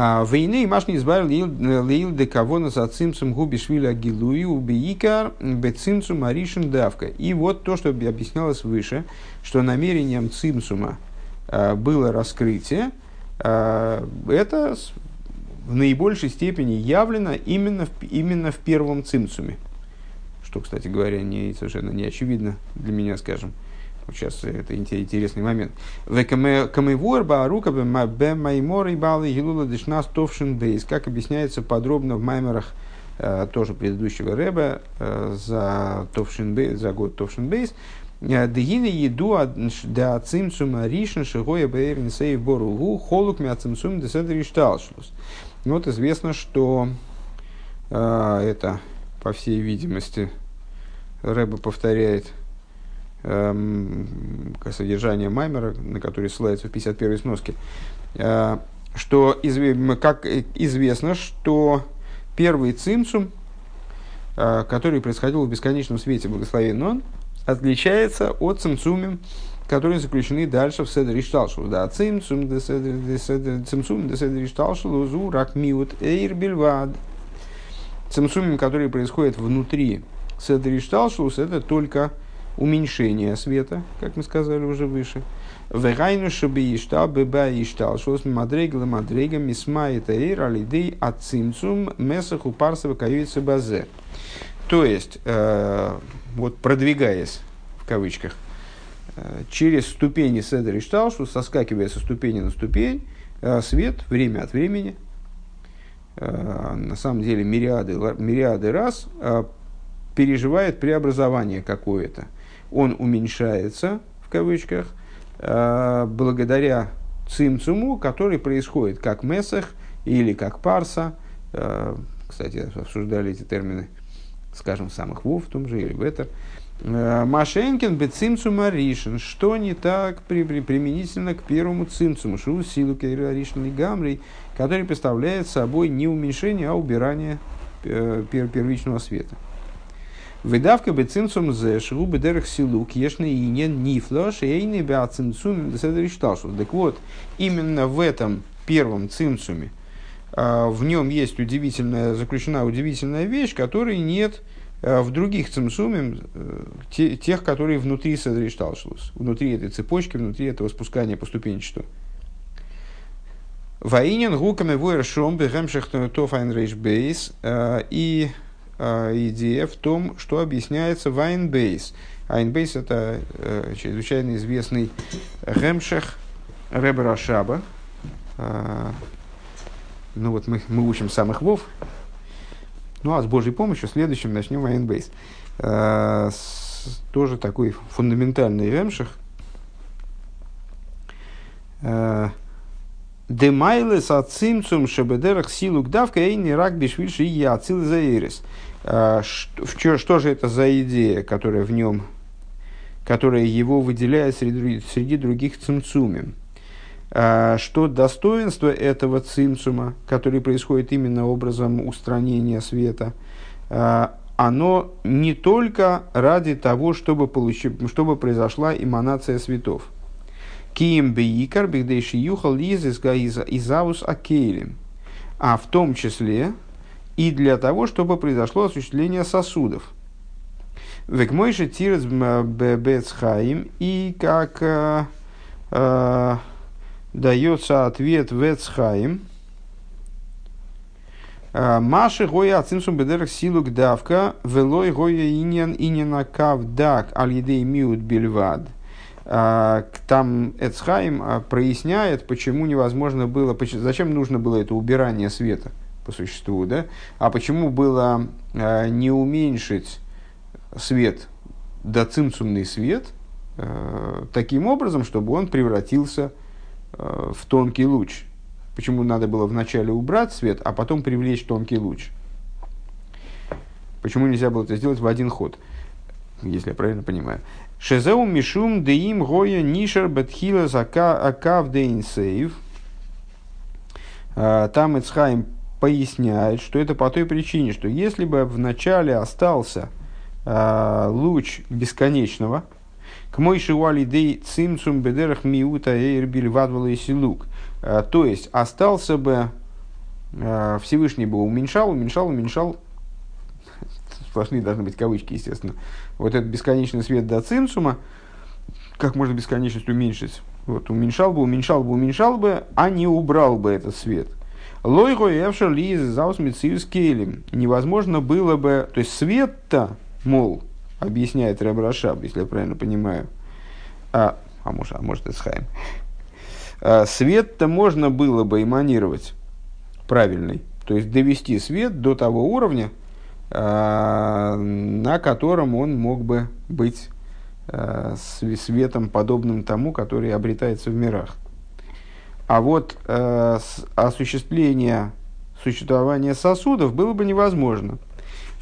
а войны машни избавил леил де кого на цимцум губи швиля гилуи убиикар бецимцум аришин давка. И вот то, что объяснялось выше, что намерением цимцума а, было раскрытие, это в наибольшей степени явлено именно в, именно в первом цимцуме. Что, кстати говоря, не, совершенно не очевидно для меня, скажем. Сейчас это интересный момент. Как объясняется подробно в маймерах э, тоже предыдущего рэба э, за, товшин бейс, за год товшин бейс. Э, Дегины еду да цимцума ришн шигоя бэйрн сейв боругу холук мя цимцум деседри шталшлус. Вот известно, что э, это, по всей видимости, Рэба повторяет Эм, содержание Маймера, на который ссылается в 51-й сноске, э, что, как известно, что первый цимсум, э, который происходил в бесконечном свете, благословен он, отличается от цимсумим, которые заключены дальше в Седри Шталшул. Да, цимсум, цимсум, де Седри Шталшул, узу, рак миут, эйр бельвад. Цимсумим, которые происходят внутри Седри Шталшус, это только уменьшение света, как мы сказали уже выше. Вегайну шаби иштал беба иштал шос мадрейгла мадрейга мисма это эйр алидей ацимцум месаху парсова каюица базе. То есть, э, вот продвигаясь в кавычках, э, через ступени седер и шталшу, соскакивая со ступени на ступень, э, свет время от времени, на самом деле мириады, мириады раз, э, переживает преобразование какое-то он уменьшается, в кавычках, э, благодаря цимцуму, который происходит как месах или как парса. Э, кстати, обсуждали эти термины, скажем, самых вов в том же или в это. Э, Машенкин бецимцума ришен. Что не так при, при, применительно к первому цимцуму? Шу силу ришен гамрий, который представляет собой не уменьшение, а убирание первичного света. Выдавка бы цинцум зе шру бедерах силук ешный и не нифло шейный бя цинцум десадришталшус. Так вот, именно в этом первом цинцуме а, в нем есть удивительная, заключена удивительная вещь, которой нет а, в других цимсуме, э, тех, которые внутри Седришталшус, внутри этой цепочки, внутри этого спускания по ступенчату. Ваинен гуками вуэршом бегемших бейс а, и идея в том, что объясняется Вайнбейс. Вайнбейс это э, чрезвычайно известный гемшех Ребера Шаба, ну вот мы, мы учим самых вов. Ну а с Божьей помощью следующим начнем Айнбейс. Э, тоже такой фундаментальный ремших. Э, Демайлес ацимцум шебедерах силу гдавка и не рак бишвильши и ацил заирис. Э, что же это за идея, которая в нем, которая его выделяет среди, среди других цимцумим? А, что достоинство этого цимцума, который происходит именно образом устранения света, а, оно не только ради того, чтобы, получить, чтобы произошла эманация светов. Кием бейкар бигдейши юхал изаус акейлем. А в том числе и для того, чтобы произошло осуществление сосудов. Век мойши тирец бецхаим и как э, дается ответ в Эцхаим. А, Маши гоя ацимсум бедерах силу гдавка, велой гоя иньян иньяна кавдак аль-едей миут бельвад. А, там Эцхайм а, проясняет, почему невозможно было, зачем нужно было это убирание света по существу, да? А почему было не уменьшить свет до цимцумный свет таким образом, чтобы он превратился в в тонкий луч. Почему надо было вначале убрать свет, а потом привлечь тонкий луч? Почему нельзя было это сделать в один ход, если я правильно понимаю? Шезеу мишум деим гоя нишер бетхила акав дейн сейв. Э, там Ицхайм поясняет, что это по той причине, что если бы в начале остался э, луч бесконечного, к мой шиуали дей цимцум бедерах миута эйрбиль вадвала и силук. Э, то есть остался бы, э, Всевышний бы уменьшал, уменьшал, уменьшал, сплошные должны быть кавычки, естественно, вот этот бесконечный свет до цимсума, как можно бесконечность уменьшить? Вот, уменьшал бы, уменьшал бы, уменьшал бы, а не убрал бы этот свет. Лойго эвшер лиз заус Невозможно было бы, то есть свет-то, мол, объясняет Рэб Рашаб, если я правильно понимаю, а, а может, а может Исхайм, а, свет-то можно было бы эманировать правильный, то есть довести свет до того уровня, а, на котором он мог бы быть а, светом, подобным тому, который обретается в мирах. А вот а, осуществление существования сосудов было бы невозможно –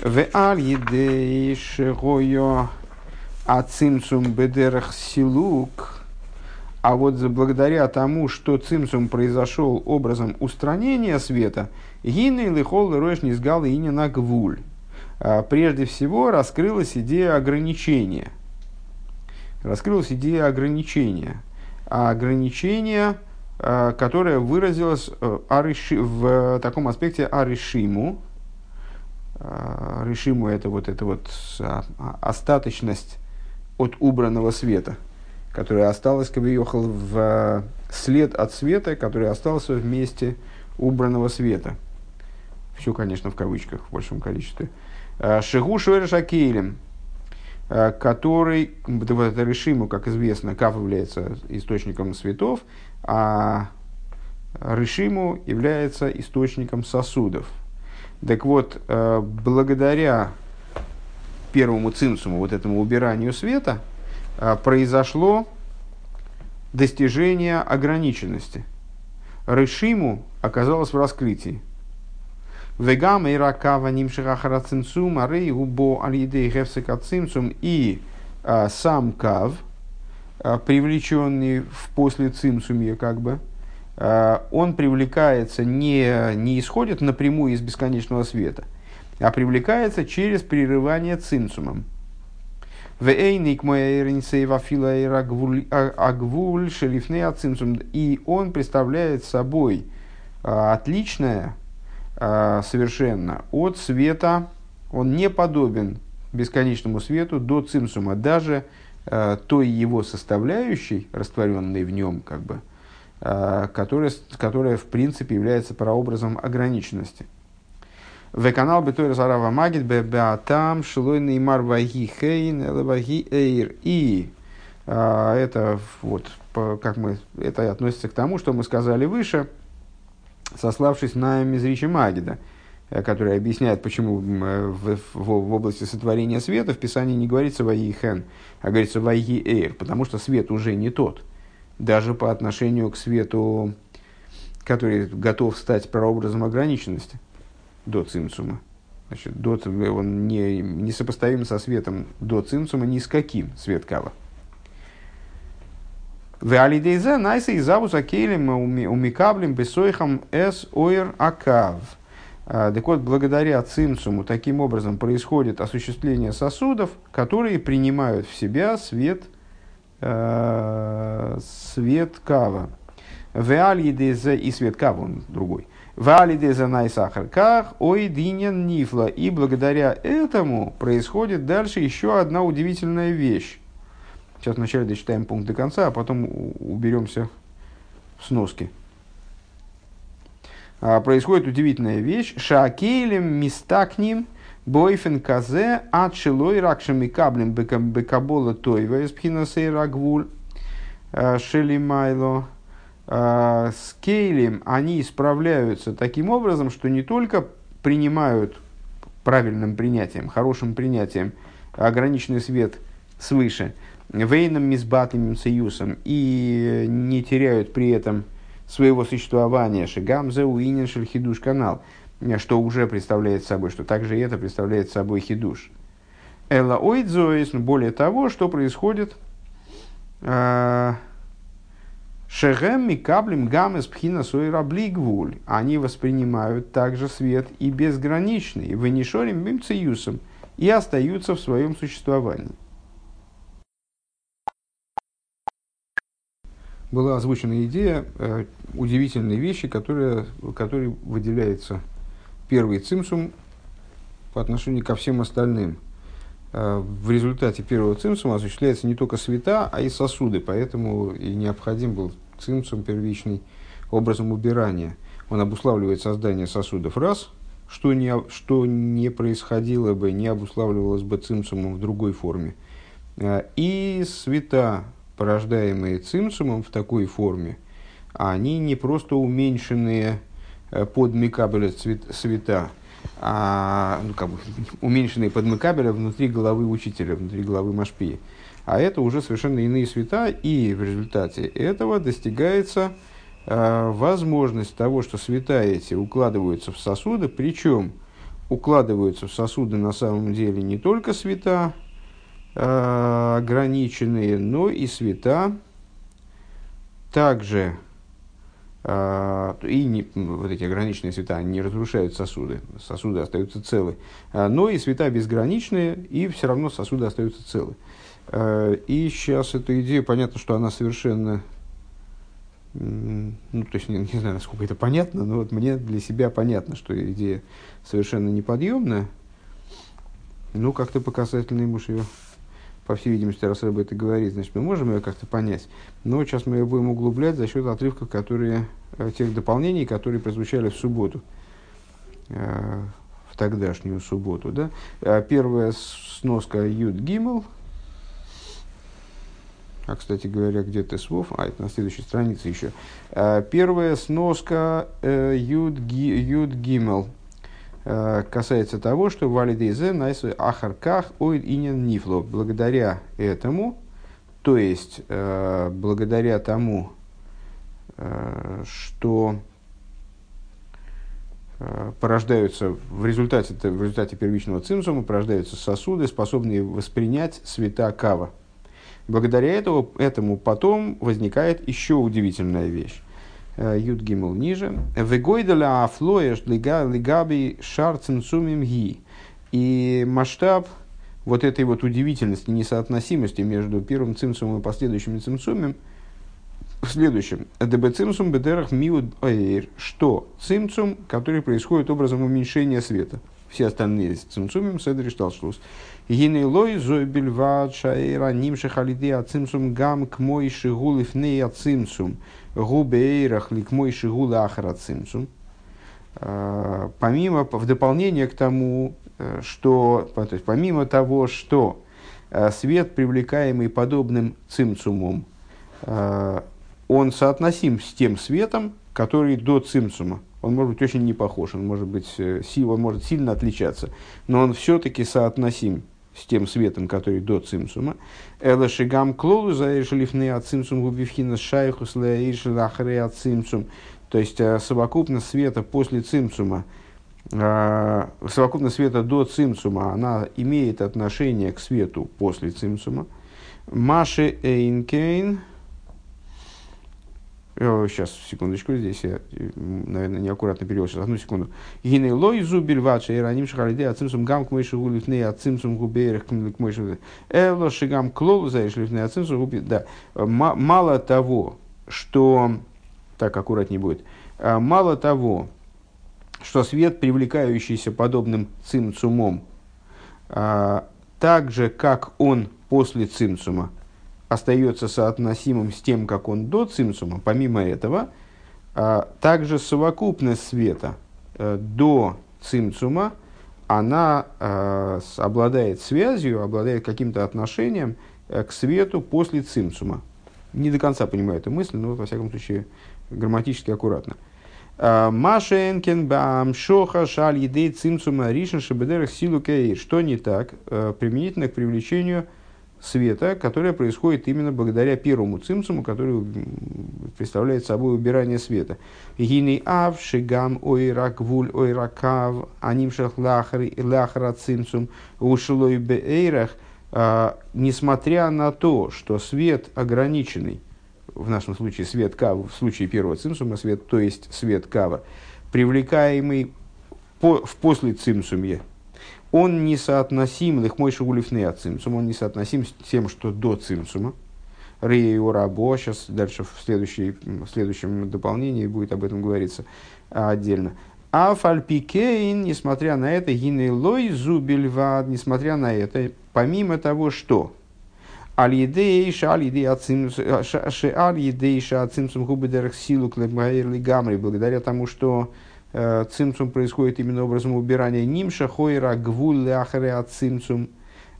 в аль едейшегойо ацимцум бедерах силук. А вот благодаря тому, что цимцум произошел образом устранения света, гины лихол рош низгал и не на гвуль. А, прежде всего раскрылась идея ограничения. Раскрылась идея ограничения. А ограничение, а, которое выразилось э, в таком аспекте аришиму, Э, решимую это вот эта вот а, остаточность от убранного света, которая осталась, как ехал в след от света, который остался в месте убранного света. Все, конечно, в кавычках в большом количестве. Шигу Шуэра который, вот это решиму, как известно, Кав является источником светов, а Решиму является источником сосудов, так вот, э, благодаря первому цинцуму, вот этому убиранию света, э, произошло достижение ограниченности. Решиму оказалось в раскрытии. Вегам и ракава нимшихахара цинцум, арей губо алидей гефсика цинцум и а, сам кав, привлеченный в после цинцумия как бы, Э, он привлекается, не, не исходит напрямую из бесконечного света. а привлекается через прерывание цинцумом. И он представляет собой а, отличное а, совершенно от света, он не подобен бесконечному свету до цимсума, даже а, той его составляющей, растворенной в нем, как бы, которая, которая в принципе является прообразом ограниченности. В канал Бетойр Зарава Магит Беатам Шлой Неймар Ваги Хейн Ваги Эйр. И а, это вот, как мы, это относится к тому, что мы сказали выше, сославшись на Мизричи Магида, э, который объясняет, почему э, в, в, в области сотворения света в Писании не говорится Ваги Хен, а говорится Ваги Эйр, потому что свет уже не тот. Даже по отношению к свету, который готов стать прообразом ограниченности до цимсума. Значит, до, он не, не сопоставим со светом до цимсума ни с каким свет кава. В алидейзе найса и завус акелем умикаблем бесойхам эс ойр акав. А, так вот, благодаря цимсуму таким образом происходит осуществление сосудов, которые принимают в себя свет, свет кава. В алидейзе и свет кава, он другой. Валиде за найсахарках, ой динен нифла. И благодаря этому происходит дальше еще одна удивительная вещь. Сейчас вначале дочитаем пункт до конца, а потом уберемся в сноски. А, происходит удивительная вещь. Шакейлем мистакним бойфен казе отшилой ракшами каблем бекабола тойва из пхинасей рагвуль а, шелимайло э, с Кейлем они исправляются таким образом, что не только принимают правильным принятием, хорошим принятием ограниченный свет свыше, вейном мизбатным союзом, и не теряют при этом своего существования. Шигамзе уинен хидуш канал, что уже представляет собой, что также это представляет собой хидуш. Эла ойдзоис, более того, что происходит, э, Шегем микаблем гамес пхина сойра блигвуль. Они воспринимают также свет и безграничный, вынешорим бимциюсом, и остаются в своем существовании. Была озвучена идея э, удивительной вещи, которая, которой выделяется первый цимсум по отношению ко всем остальным – Э, в результате первого цимсума осуществляется не только света, а и сосуды, поэтому и необходим был цимсум первичный образом убирания. Он обуславливает создание сосудов раз, что не, что не происходило бы, не обуславливалось бы цимсумом в другой форме. Э, и света, порождаемые цимсумом в такой форме, они не просто уменьшенные под микабеля света, а, ну, как бы, уменьшенные подмыкабеля внутри головы учителя, внутри головы Машпии. А это уже совершенно иные света, и в результате этого достигается э, возможность того, что света эти укладываются в сосуды, причем укладываются в сосуды на самом деле не только света э, ограниченные, но и света также и не, вот эти ограниченные света не разрушают сосуды, сосуды остаются целы. А, но и света безграничные, и все равно сосуды остаются целы. А, и сейчас эта идея, понятно, что она совершенно, ну, то есть не, не знаю, насколько это понятно, но вот мне для себя понятно, что идея совершенно неподъемная. Ну, как-то показательно ему ее по всей видимости, раз об это говорит, значит, мы можем ее как-то понять. Но сейчас мы ее будем углублять за счет отрывков, которые, э, тех дополнений, которые прозвучали в субботу, э, в тогдашнюю субботу. Да? А первая сноска Юд Гиммел, а, кстати говоря, где Тесвов? А, это на следующей странице еще. А, первая сноска э, Юд, Юд Гиммел – касается того, что валидейзе найсу ахарках оид инин нифло. Благодаря этому, то есть э, благодаря тому, э, что порождаются в результате, в результате первичного цимсума порождаются сосуды, способные воспринять света кава. Благодаря этому, этому потом возникает еще удивительная вещь. Э, Юд Гимл ниже. Вегойдаля афлоеш лигаби шар цинцумим ги. И масштаб вот этой вот удивительности, несоотносимости между первым цимсумом и последующим цимсумом в следующем. ДБ цимсум бедерах миуд. Что? Цимсум, который происходит образом уменьшения света. Все остальные цимсумим седри шталшлус. Гинейлой зойбельвад шаэра нимши халиды ацимсум гам к мой шигул ифней ацимсум губейрах ли к мой шигул ахар ацимсум. А, помимо, в дополнение к тому, э, что, то есть помимо того, что э, свет, привлекаемый подобным цимцумом, э, он соотносим с тем светом, который до цимцума. Он может быть очень не похож, он может, быть, он может сильно отличаться, но он все-таки соотносим с тем светом, который до цимсума. Эла шигам клолу заэшелифны от цимсум губивхина шайхус лаэшелахре от цимсум. То есть э, совокупность света после цимсума, э, совокупность света до цимсума, она имеет отношение к свету после цимсума. Маши Эйнкейн, Сейчас, секундочку, здесь я, наверное, неаккуратно перевел. Сейчас, одну секунду. Гиней лой зубиль вача и раним шахалиде ацимсум гам к мыши гулифней ацимсум губейрах к мыши Эло шигам клол заиш лифней ацимсум губи. Да. Мало того, что... Так, аккуратнее будет. Мало того, что свет, привлекающийся подобным цимцумом, так же, как он после цимцума, остается соотносимым с тем, как он до цимсума, помимо этого, а, также совокупность света э, до цимсума, она э, обладает связью, обладает каким-то отношением э, к свету после цимсума. Не до конца понимаю эту мысль, но, во всяком случае, грамматически аккуратно. Машенкен бам шоха шаль едей цимсума ришен шабедерах силу Что не так применительно к привлечению света, которое происходит именно благодаря первому цимсуму, который представляет собой убирание света. Гини ав шигам ойрак вуль ойракав анимшах лахара цимсум ушлой беэйрах, а, несмотря на то, что свет ограниченный, в нашем случае свет кава, в случае первого цимсума свет, то есть свет кава, привлекаемый по, в после цимсуме, он несоотносим, их мой шагулифный от цимсума, он несоотносим с тем, что до цимсума. Рей Рабо, сейчас дальше в, следующей, в следующем дополнении будет об этом говориться отдельно. А фальпикейн, несмотря на это, гиней лой зубельвад, несмотря на это, помимо того, что Аль-Едейша, Аль-Едейша, Ацимсум Губедерах Силу Клебмаэрли Гамри, благодаря тому, что цимцум происходит именно образом убирания нимша, хойра, гвуль, ахаре от цимцум,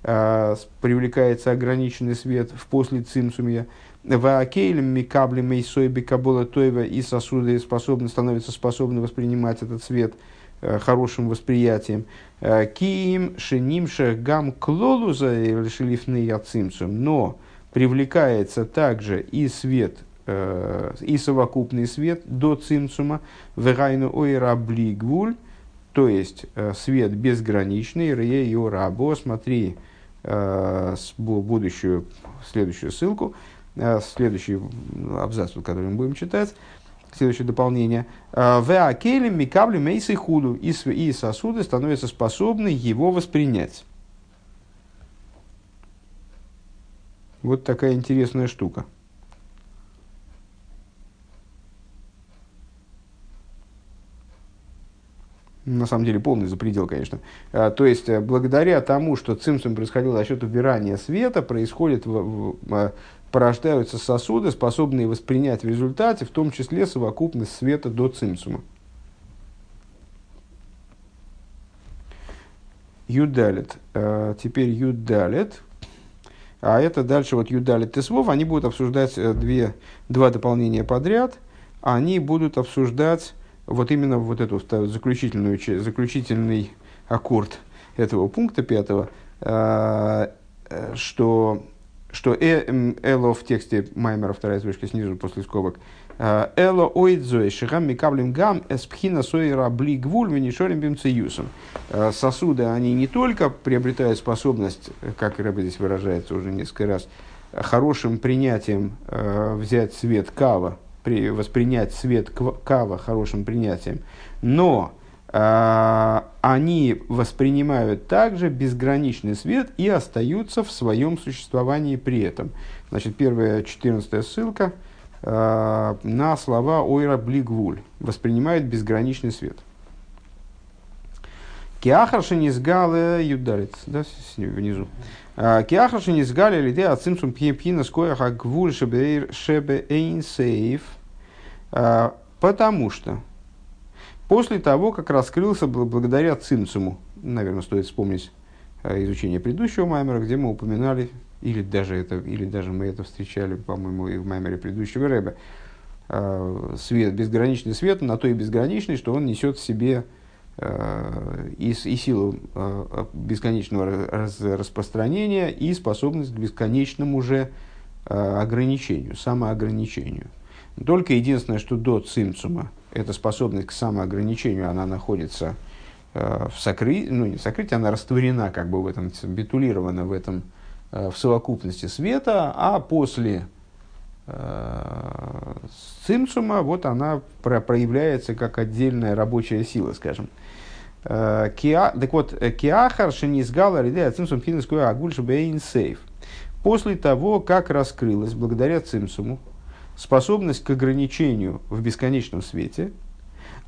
э, привлекается ограниченный свет в после цимцумья. Ваакейлем микабли мейсой бекабола тойва и сосуды способны, становятся способны воспринимать этот свет э, хорошим восприятием. Киим шенимша гам клолуза лишелифны цимцум. Но привлекается также и свет Э, и совокупный свет до цимцума, вегайну ойра блигвуль, то есть э, свет безграничный, рее и рабо, смотри э, будущую, следующую ссылку, следующий абзац, который мы будем читать, следующее дополнение. В акелем микаблем мейсы худу, и сосуды становятся способны его воспринять. Вот такая интересная штука. На самом деле полный запредел, конечно. А, то есть, э, благодаря тому, что цимсум происходил за счет убирания света, происходит, а, порождаются сосуды, способные воспринять в результате, в том числе совокупность света до цимсума. Юдалит. А, теперь юдалит. А это дальше вот юдалит тесвов. Они будут обсуждать э, две, два дополнения подряд. Они будут обсуждать вот именно вот эту заключительную, заключительный аккорд этого пункта пятого, а, э, что, что э, эло в тексте Маймера, вторая звучка снизу после скобок, а, эло ойдзой шихам микаблем гам эспхина сойра бли гвуль венишорим бимцеюсом. А, сосуды, они не только приобретают способность, как Рэбе здесь выражается уже несколько раз, хорошим принятием взять цвет кава, при, воспринять свет кава хорошим принятием. Но а, они воспринимают также безграничный свет и остаются в своем существовании при этом. Значит, первая, четырнадцатая ссылка а, на слова Ойра Блигвуль. Воспринимают безграничный свет. Киахарши не сгалы юдарит, да, внизу. А, Киахарши не сгали лиде ацимсум пьепина скояха гвуль шебе эйн сейф. Потому что После того, как раскрылся благодаря Цимцуму, наверное, стоит вспомнить э, изучение предыдущего Маймера, где мы упоминали, или даже, это, или даже мы это встречали, по-моему, и в Маймере предыдущего Рэба, э, свет, безграничный свет на то и безграничный, что он несет в себе и, и силу бесконечного распространения, и способность к бесконечному же ограничению, самоограничению. Только единственное, что до цимцума эта способность к самоограничению, она находится э, в сокрытии, ну не сокрытии, она растворена, как бы в этом, битулирована в этом, э, в совокупности света, а после э, цимцума вот она про, проявляется как отдельная рабочая сила, скажем. Э, киа, так вот, киахар шенизгала ридея цимсум финскую агульш бейн сейф. После того, как раскрылась благодаря цимсуму, способность к ограничению в бесконечном свете,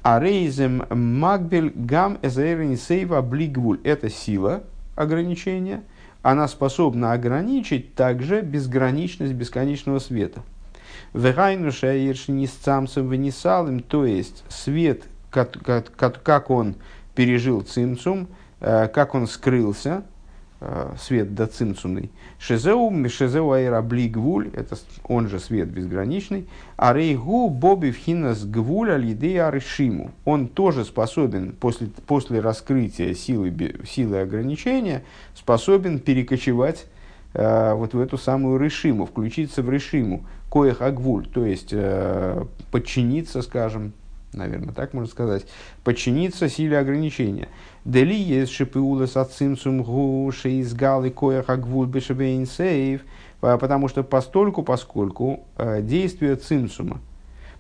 а рейзем магбель гам сейва блигвуль – это сила ограничения, она способна ограничить также безграничность бесконечного света. Вегайнуша иршнисцамцем венесалым, то есть свет, как, как, как он пережил цимцум, э, как он скрылся – свет доцинцумный. Шезеу, шезеу айра бли гвуль, это он же свет безграничный. А рейгу боби вхинас гвуль алидея решиму. Он тоже способен после, после раскрытия силы, силы ограничения, способен перекочевать э, вот в эту самую решиму, включиться в решиму, коих агвуль, то есть э, подчиниться, скажем, наверное, так можно сказать, подчиниться силе ограничения. Дели есть шипиулас от цимцум гуши из галы коях агвуль бешебейн сейв, потому что постольку, поскольку э, действие цимсума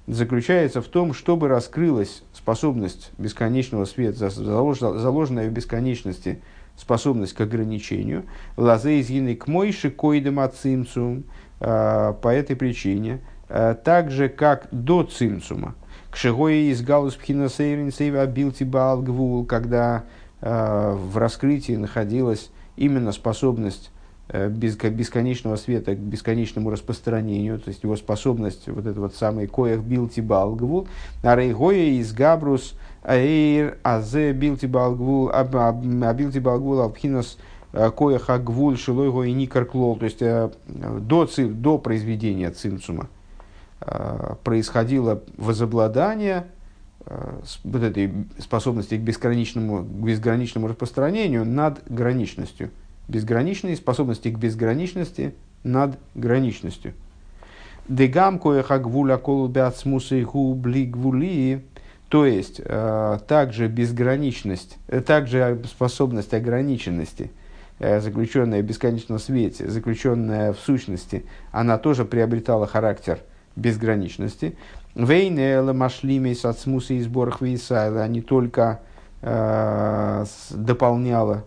заключается в том, чтобы раскрылась способность бесконечного света, заложенная в бесконечности способность к ограничению, лазе из к мойши койдем цимсум, э, по этой причине, так же, как до цимсума, шигои из галус пхинасейрин сейва билти гвул, когда э, в раскрытии находилась именно способность э, бесконечного света к бесконечному распространению, то есть его способность, вот это вот самый коях билти балгвул, а рейгоя из габрус аэйр азе билти а билти балгвул алпхинас э, коях агвул шилой и никар клол, то есть э, до, до произведения цимцума происходило возобладание э, вот этой способности к бесконечному, к безграничному распространению над граничностью. Безграничной способности к безграничности над граничностью. Дегам коеха гвуля колубят смусы губли гвули, то есть э, также безграничность, также способность ограниченности, заключенная в бесконечном свете, заключенная в сущности, она тоже приобретала характер – безграничности. Вейнела машлими сацмуса и сборах вейсайла, не только э, дополняла,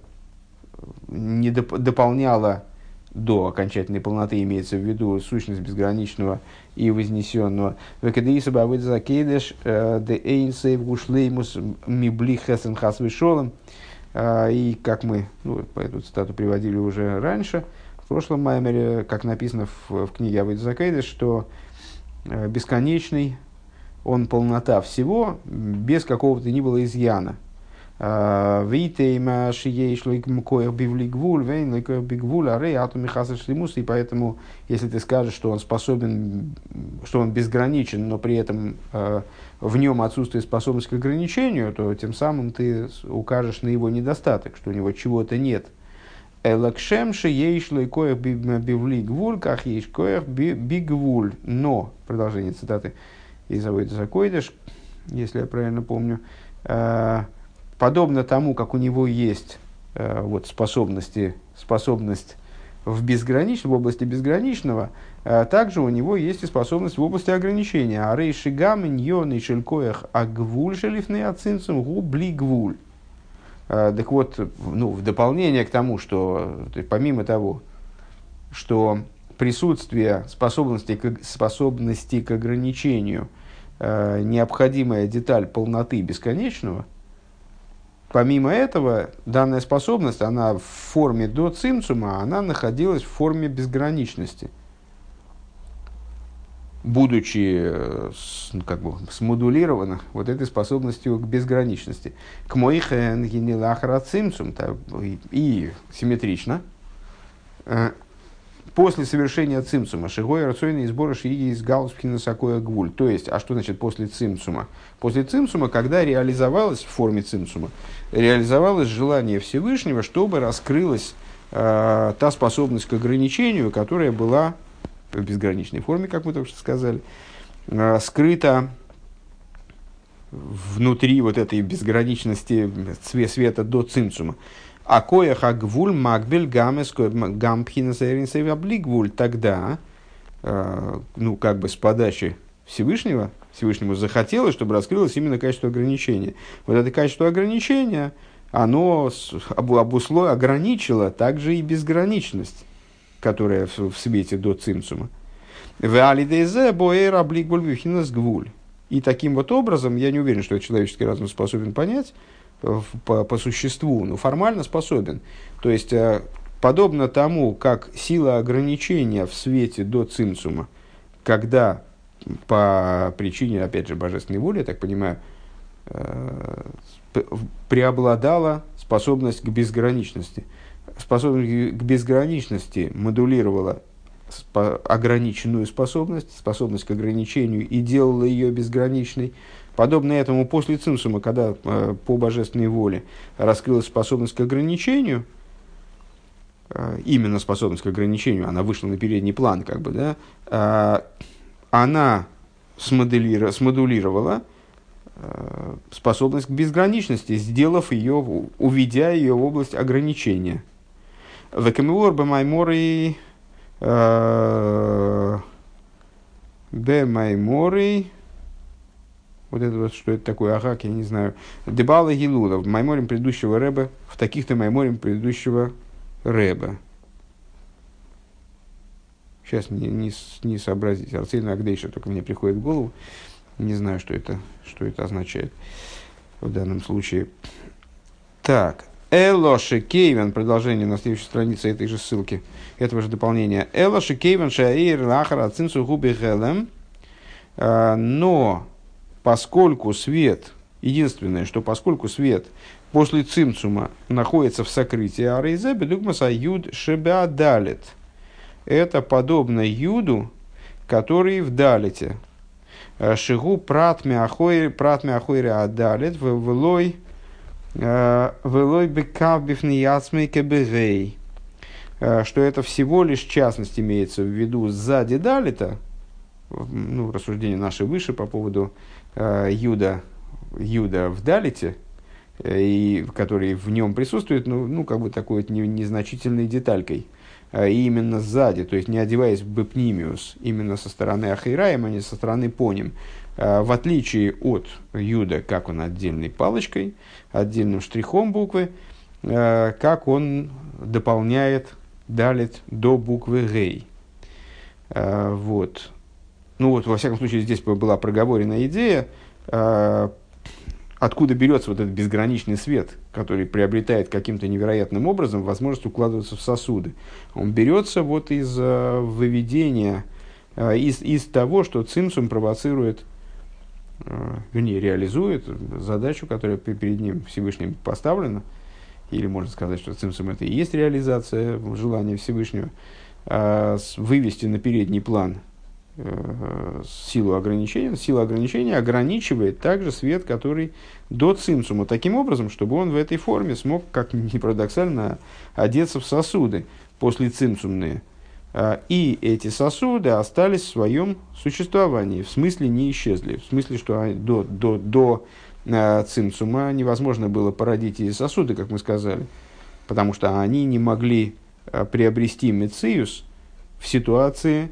не доп, дополняла до окончательной полноты имеется в виду сущность безграничного и вознесенного. Векадеиса бавыд закедеш э, де эйнсейв гушлеймус мибли хесен хас. Э, и как мы ну, эту цитату приводили уже раньше, в прошлом маймере, как написано в, в книге Авид Закейдеш, что Э, бесконечный, он полнота всего, без какого-то ни было изъяна. Э, Витейма шиейшлик мкоях бивлигвуль, вейн ликоях бигвуль, арей ату михаса шлимус. И поэтому, если ты скажешь, что он способен, что он безграничен, но при этом э, в нем отсутствует способность к ограничению, то тем самым ты укажешь на его недостаток, что у него чего-то нет – Элакшемши ейшлой коях бивли гвуль, как ейш коях бигвуль. Но, продолжение цитаты из Авойда Закойдыш, если я правильно помню, э, подобно тому, как у него есть э, вот, способности, способность в безграничном, в области безграничного, э, также у него есть и способность в области ограничения. А рейши гамин йон и шелькоях агвуль шелифный губли гвуль. Э, так вот, ну, в дополнение к тому, что то есть, помимо того, что присутствие способности к, способности к ограничению э, необходимая деталь полноты бесконечного – Помимо этого, данная способность, она в форме до цимцума, она находилась в форме безграничности. Будучи э, ну, как бы, смодулирована вот этой способностью к безграничности. К моихен генилахара цимцум и симметрично э, после совершения цимцума, шигой рацойный сбора шиги из галспхина сакоя гвуль. То есть, а что значит после цимцума? После цимцума, когда реализовалось в форме цимцума, реализовалось желание Всевышнего, чтобы раскрылась э, та способность к ограничению, которая была в безграничной форме, как мы только что сказали, э, скрыта внутри вот этой безграничности света до цимцума. А коя хагвуль магбель гамес гампхинасайринсейваблигвуль тогда, э, ну, как бы с подачи Всевышнего, Всевышнему захотелось, чтобы раскрылось именно качество ограничения. Вот это качество ограничения, оно обусло, ограничило также и безграничность, которая в, в свете до цимцума. И таким вот образом, я не уверен, что человеческий разум способен понять, по, по существу, но формально способен. То есть, э, подобно тому, как сила ограничения в свете до цимцума, когда по причине, опять же, божественной воли, я так понимаю, э, преобладала способность к безграничности. Способность к безграничности модулировала ограниченную способность, способность к ограничению и делала ее безграничной. Подобно этому после цимсума, когда э, по божественной воле раскрылась способность к ограничению, э, именно способность к ограничению, она вышла на передний план, как бы, да, э, она смоделировала, смодулировала э, способность к безграничности, сделав ее, уведя ее в область ограничения. Векамиор бемайморы э, бемайморы вот это вот, что это такое, агак, я не знаю. Дебала Гилула, в майморем предыдущего Рэба, в таких-то майморем предыдущего Рэба. Сейчас не, не, не сообразить. Арцейна Агдейша только мне приходит в голову. Не знаю, что это, что это означает в данном случае. Так. Элоши Кейвен, продолжение на следующей странице этой же ссылки, этого же дополнения. Элоши Кейвен Шаир Лахара Цинцу Губи Хелем. А, но поскольку свет, единственное, что поскольку свет после цимцума находится в сокрытии арейзе, бедугмаса юд шебеадалит. Это подобно юду, который в далите. Шигу пратме ахойре адалит велой велой бекав кебегей. Что это всего лишь частность имеется в виду сзади далита, ну, рассуждение наше выше по поводу э, Юда, Юда в Далите, э, и, который в нем присутствует, ну, ну как бы такой вот не, незначительной деталькой. Э, и именно сзади, то есть не одеваясь в бепнимиус, именно со стороны Ахираем, а не со стороны Поним. Э, в отличие от Юда, как он отдельной палочкой, отдельным штрихом буквы, э, как он дополняет, далит до буквы Гей. Э, вот ну вот, во всяком случае, здесь была проговорена идея, откуда берется вот этот безграничный свет, который приобретает каким-то невероятным образом возможность укладываться в сосуды. Он берется вот из выведения, из, из того, что цимсум провоцирует, вернее, реализует задачу, которая перед ним Всевышним поставлена, или можно сказать, что цимсум это и есть реализация желания Всевышнего, э, вывести на передний план – Э, силу ограничения, сила ограничения ограничивает также свет, который до цимсума, таким образом, чтобы он в этой форме смог, как ни парадоксально, одеться в сосуды после цимсумные. А, и эти сосуды остались в своем существовании, в смысле не исчезли, в смысле, что до, до, до э, цимсума невозможно было породить эти сосуды, как мы сказали, потому что они не могли приобрести мециус в ситуации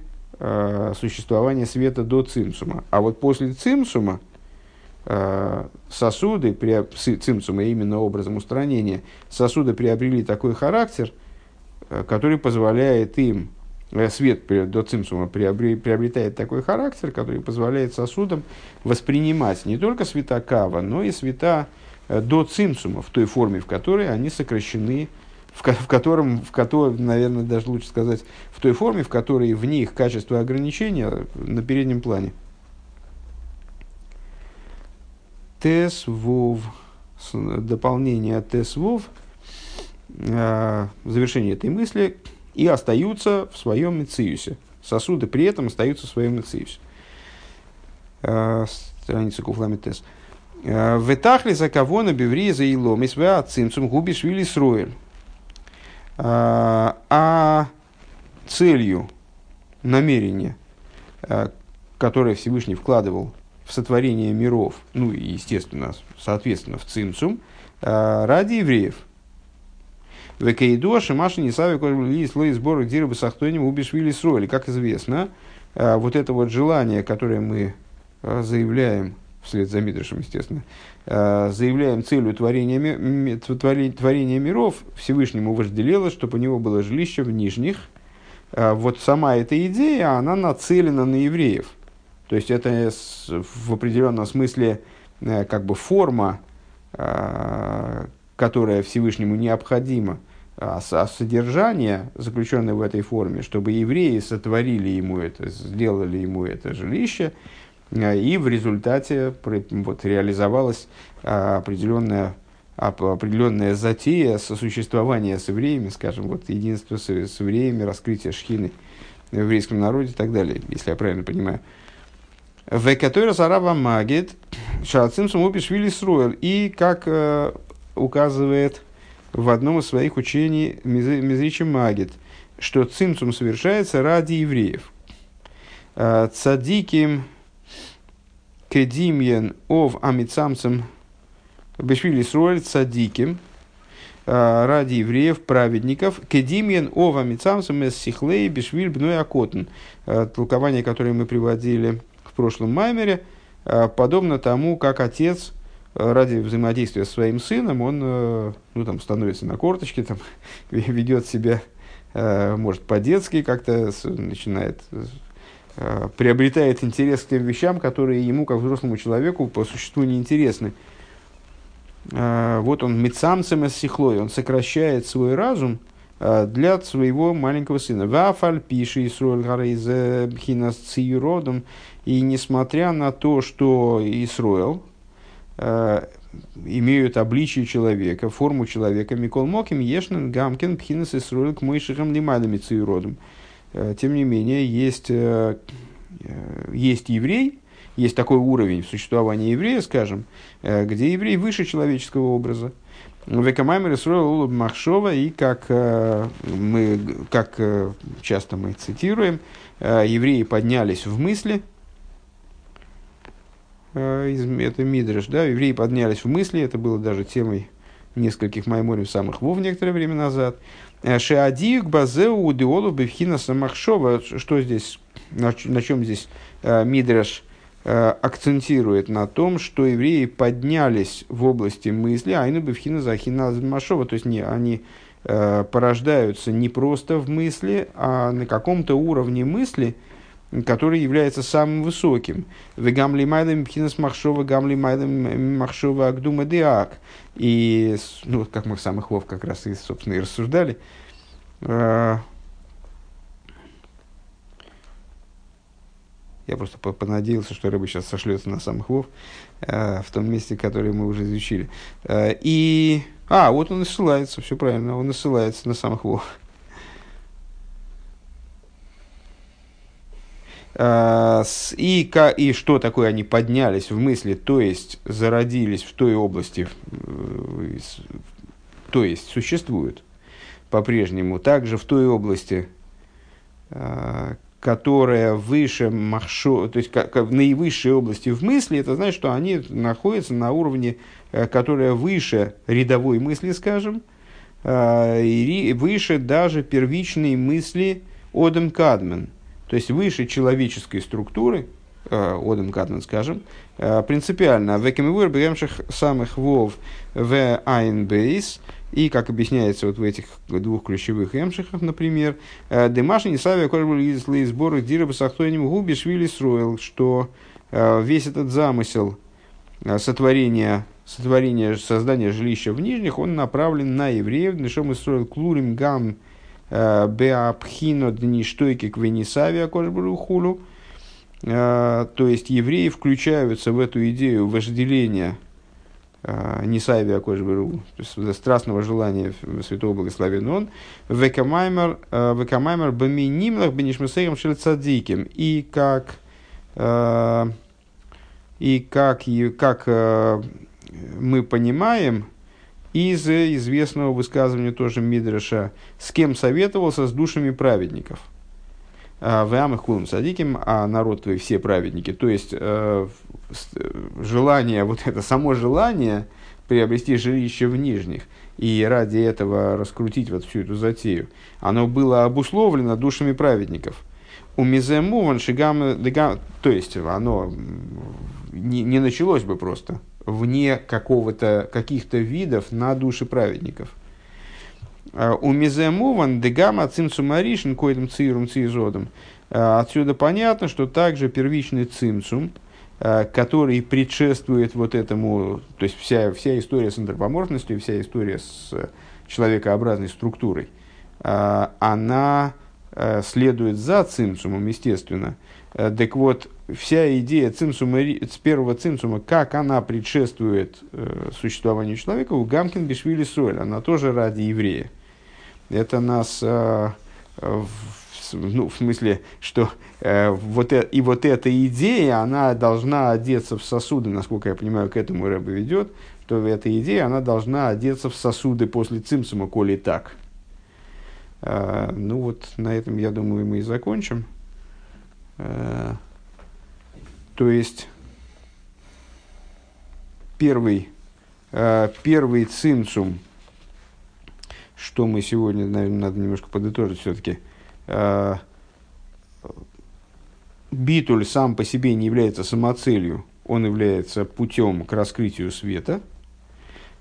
существования света до цимсума. А вот после цимсума сосуды, цимсума именно образом устранения, сосуды приобрели такой характер, который позволяет им свет до цимсума приобретает такой характер, который позволяет сосудам воспринимать не только света кава, но и света э, до цимсума в той форме, в которой они сокращены, в, в котором, в котором, наверное, даже лучше сказать, в той форме, в которой в них качество ограничения на переднем плане. Тес вов, дополнение тес вов, э, завершение этой мысли – и остаются в своем мециусе. Сосуды при этом остаются в своем мециусе. Э, страница Куфламитес. Э, в этахле за кого на беврии за илом, из цимцум губишь вили сроэль. Э, а целью намерения, которое Всевышний вкладывал в сотворение миров, ну и, естественно, соответственно, в цимцум, ради евреев – Векейдо, Шимаши, Нисави, Кожи, слой сбора Дирба Сахтоним, Убишвили Сроили. Как известно, э, вот это вот желание, которое мы э, заявляем, вслед за Мидрашем, естественно, э, заявляем целью творения, творения миров, Всевышнему вожделелось, чтобы у него было жилище в нижних. Вот сама эта идея, она нацелена на евреев. То есть это в определенном смысле как бы форма, которая Всевышнему необходима а, а содержание, заключенное в этой форме, чтобы евреи сотворили ему это, сделали ему это жилище, а, и в результате вот, реализовалась определенная, определенная затея сосуществования с евреями, скажем, вот единство с, с евреями, раскрытие шхины в еврейском народе и так далее, если я правильно понимаю. В которой Сарава Магит, Шацимсум Убишвили Сруэл, и как э, указывает в одном из своих учений Мизричи Магит, что цимцум совершается ради евреев. А, цадиким кедимьен ов амицамцем бешвили сроль цадиким а, ради евреев, праведников, кедимьен ов амицамцем эс сихлей бешвиль бной акотн. А, толкование, которое мы приводили в прошлом маймере, подобно тому, как отец – ради взаимодействия с своим сыном он э, ну, там, становится на корточки, там, ведет себя, э, может, по-детски как-то начинает, э, приобретает интерес к тем вещам, которые ему, как взрослому человеку, по существу неинтересны. Вот он мецамцем из сихлой, он сокращает свой разум для своего маленького сына. Вафаль пиши Исруэль Гарейз Бхинас Циюродом. И несмотря на то, что Исруэл, Э, имеют обличие человека, форму человека. Микол Моким, Ешнен, Гамкин, Пхинес и Сруэл к Мойшихам Лимадами Циюродом. Э, тем не менее, есть, э, есть еврей, есть такой уровень в существовании еврея, скажем, где еврей выше человеческого образа. Векамаймер Исруэл Махшова, и как, мы, как часто мы цитируем, евреи поднялись в мысли – Э, это Мидриш, да, евреи поднялись в мысли, это было даже темой нескольких майморев самых вов некоторое время назад. Э, Шеадиюк базеу удеолу бевхина самахшова, что здесь, на, чем здесь э, Мидриш акцентирует? На том, что евреи поднялись в области мысли, а ину бевхина захина машова, то есть не, они порождаются не просто в мысли, а на каком-то уровне мысли – который является самым высоким. В гамли майлем пхинас махшова, гамли майлем махшова агдума диак. И, ну, как мы в самых вов как раз и, собственно, и рассуждали, а, Я просто понадеялся, что рыба сейчас сошлется на самых вов, э, в том месте, которое мы уже изучили. Э, и... А, вот он и ссылается, все правильно, он и ссылается на самых вов. И, и что такое они поднялись в мысли, то есть зародились в той области, то есть существуют по-прежнему, также в той области, а, которая выше махшо, то есть как, в наивысшей области в мысли, это значит, что они находятся на уровне, э, которая выше рядовой мысли, скажем, выше даже первичной мысли Одем Кадмен, то есть выше человеческой структуры, Одем Кадмен, скажем, принципиально. Векемивур бремших самых вов в Айн Бейс – и, как объясняется вот в этих двух ключевых эмшихах, например, э, Демашин Исавия Корбулизлы сборы Дирабы Сахтойним Губи Швили Строил, что э, весь этот замысел э, сотворения, сотворения, создания жилища в Нижних, он направлен на евреев, Днешом строил Клурим Гам Беапхино Дништойки Квенисавия Корбулухулу, то есть евреи включаются в эту идею вожделения – а, Нисайвия Кожберу, то есть страстного желания святого благословен он, векамаймер, баминимлах бенишмесейрам шельцадиким, и как, и как, и как мы понимаем из известного высказывания тоже Мидраша, с кем советовался с душами праведников – в Амах Кулам Садиким, а народ твой все праведники. То есть э, желание, вот это само желание приобрести жилище в Нижних и ради этого раскрутить вот всю эту затею, оно было обусловлено душами праведников. У Мизему Шигам, то есть оно не, не началось бы просто вне какого-то, каких-то видов на души праведников. Э, у Миземуван дегама цимцум аришин коидом цирум цизодом. Э, отсюда понятно, что также первичный цимцум, э, который предшествует вот этому, то есть вся, вся история с антропоморфностью, вся история с человекообразной структурой, она следует за цимцумом, естественно. Так вот, вся идея цимсума, первого цимсума, как она предшествует существованию человека, у Гамкин Бишвили Соль, она тоже ради еврея это нас, э, ну, в смысле, что э, вот э, и вот эта идея, она должна одеться в сосуды, насколько я понимаю, к этому Рэбе ведет, что эта идея, она должна одеться в сосуды после цимсума, коли так. Э, ну вот, на этом, я думаю, мы и закончим. Э, то есть, первый, э, первый цимсум – что мы сегодня, наверное, надо немножко подытожить все-таки. А, битуль сам по себе не является самоцелью, он является путем к раскрытию света.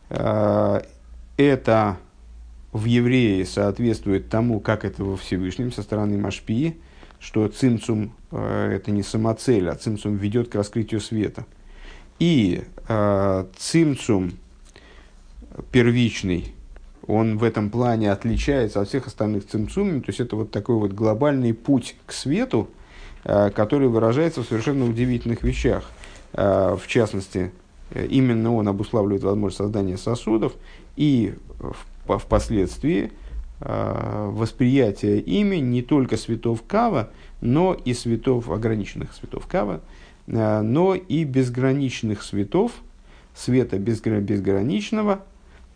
Это в евреи соответствует тому, как это во Всевышнем со стороны Машпии, что цимцум а, это не самоцель, а цимцум ведет к раскрытию света. И цимцум первичный, он в этом плане отличается от всех остальных цимцумим, то есть это вот такой вот глобальный путь к свету, э, который выражается в совершенно удивительных вещах. Э, в частности, э, именно он обуславливает возможность создания сосудов и впоследствии восприятие ими не только светов Кава, но и светов, ограниченных светов Кава, но и безграничных светов, света безграничного,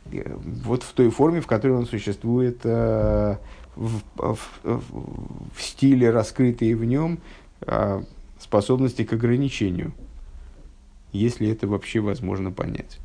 вот в той форме, в которой он существует э, в, в, в стиле, раскрытые в нем э, способности к ограничению, если это вообще возможно понять.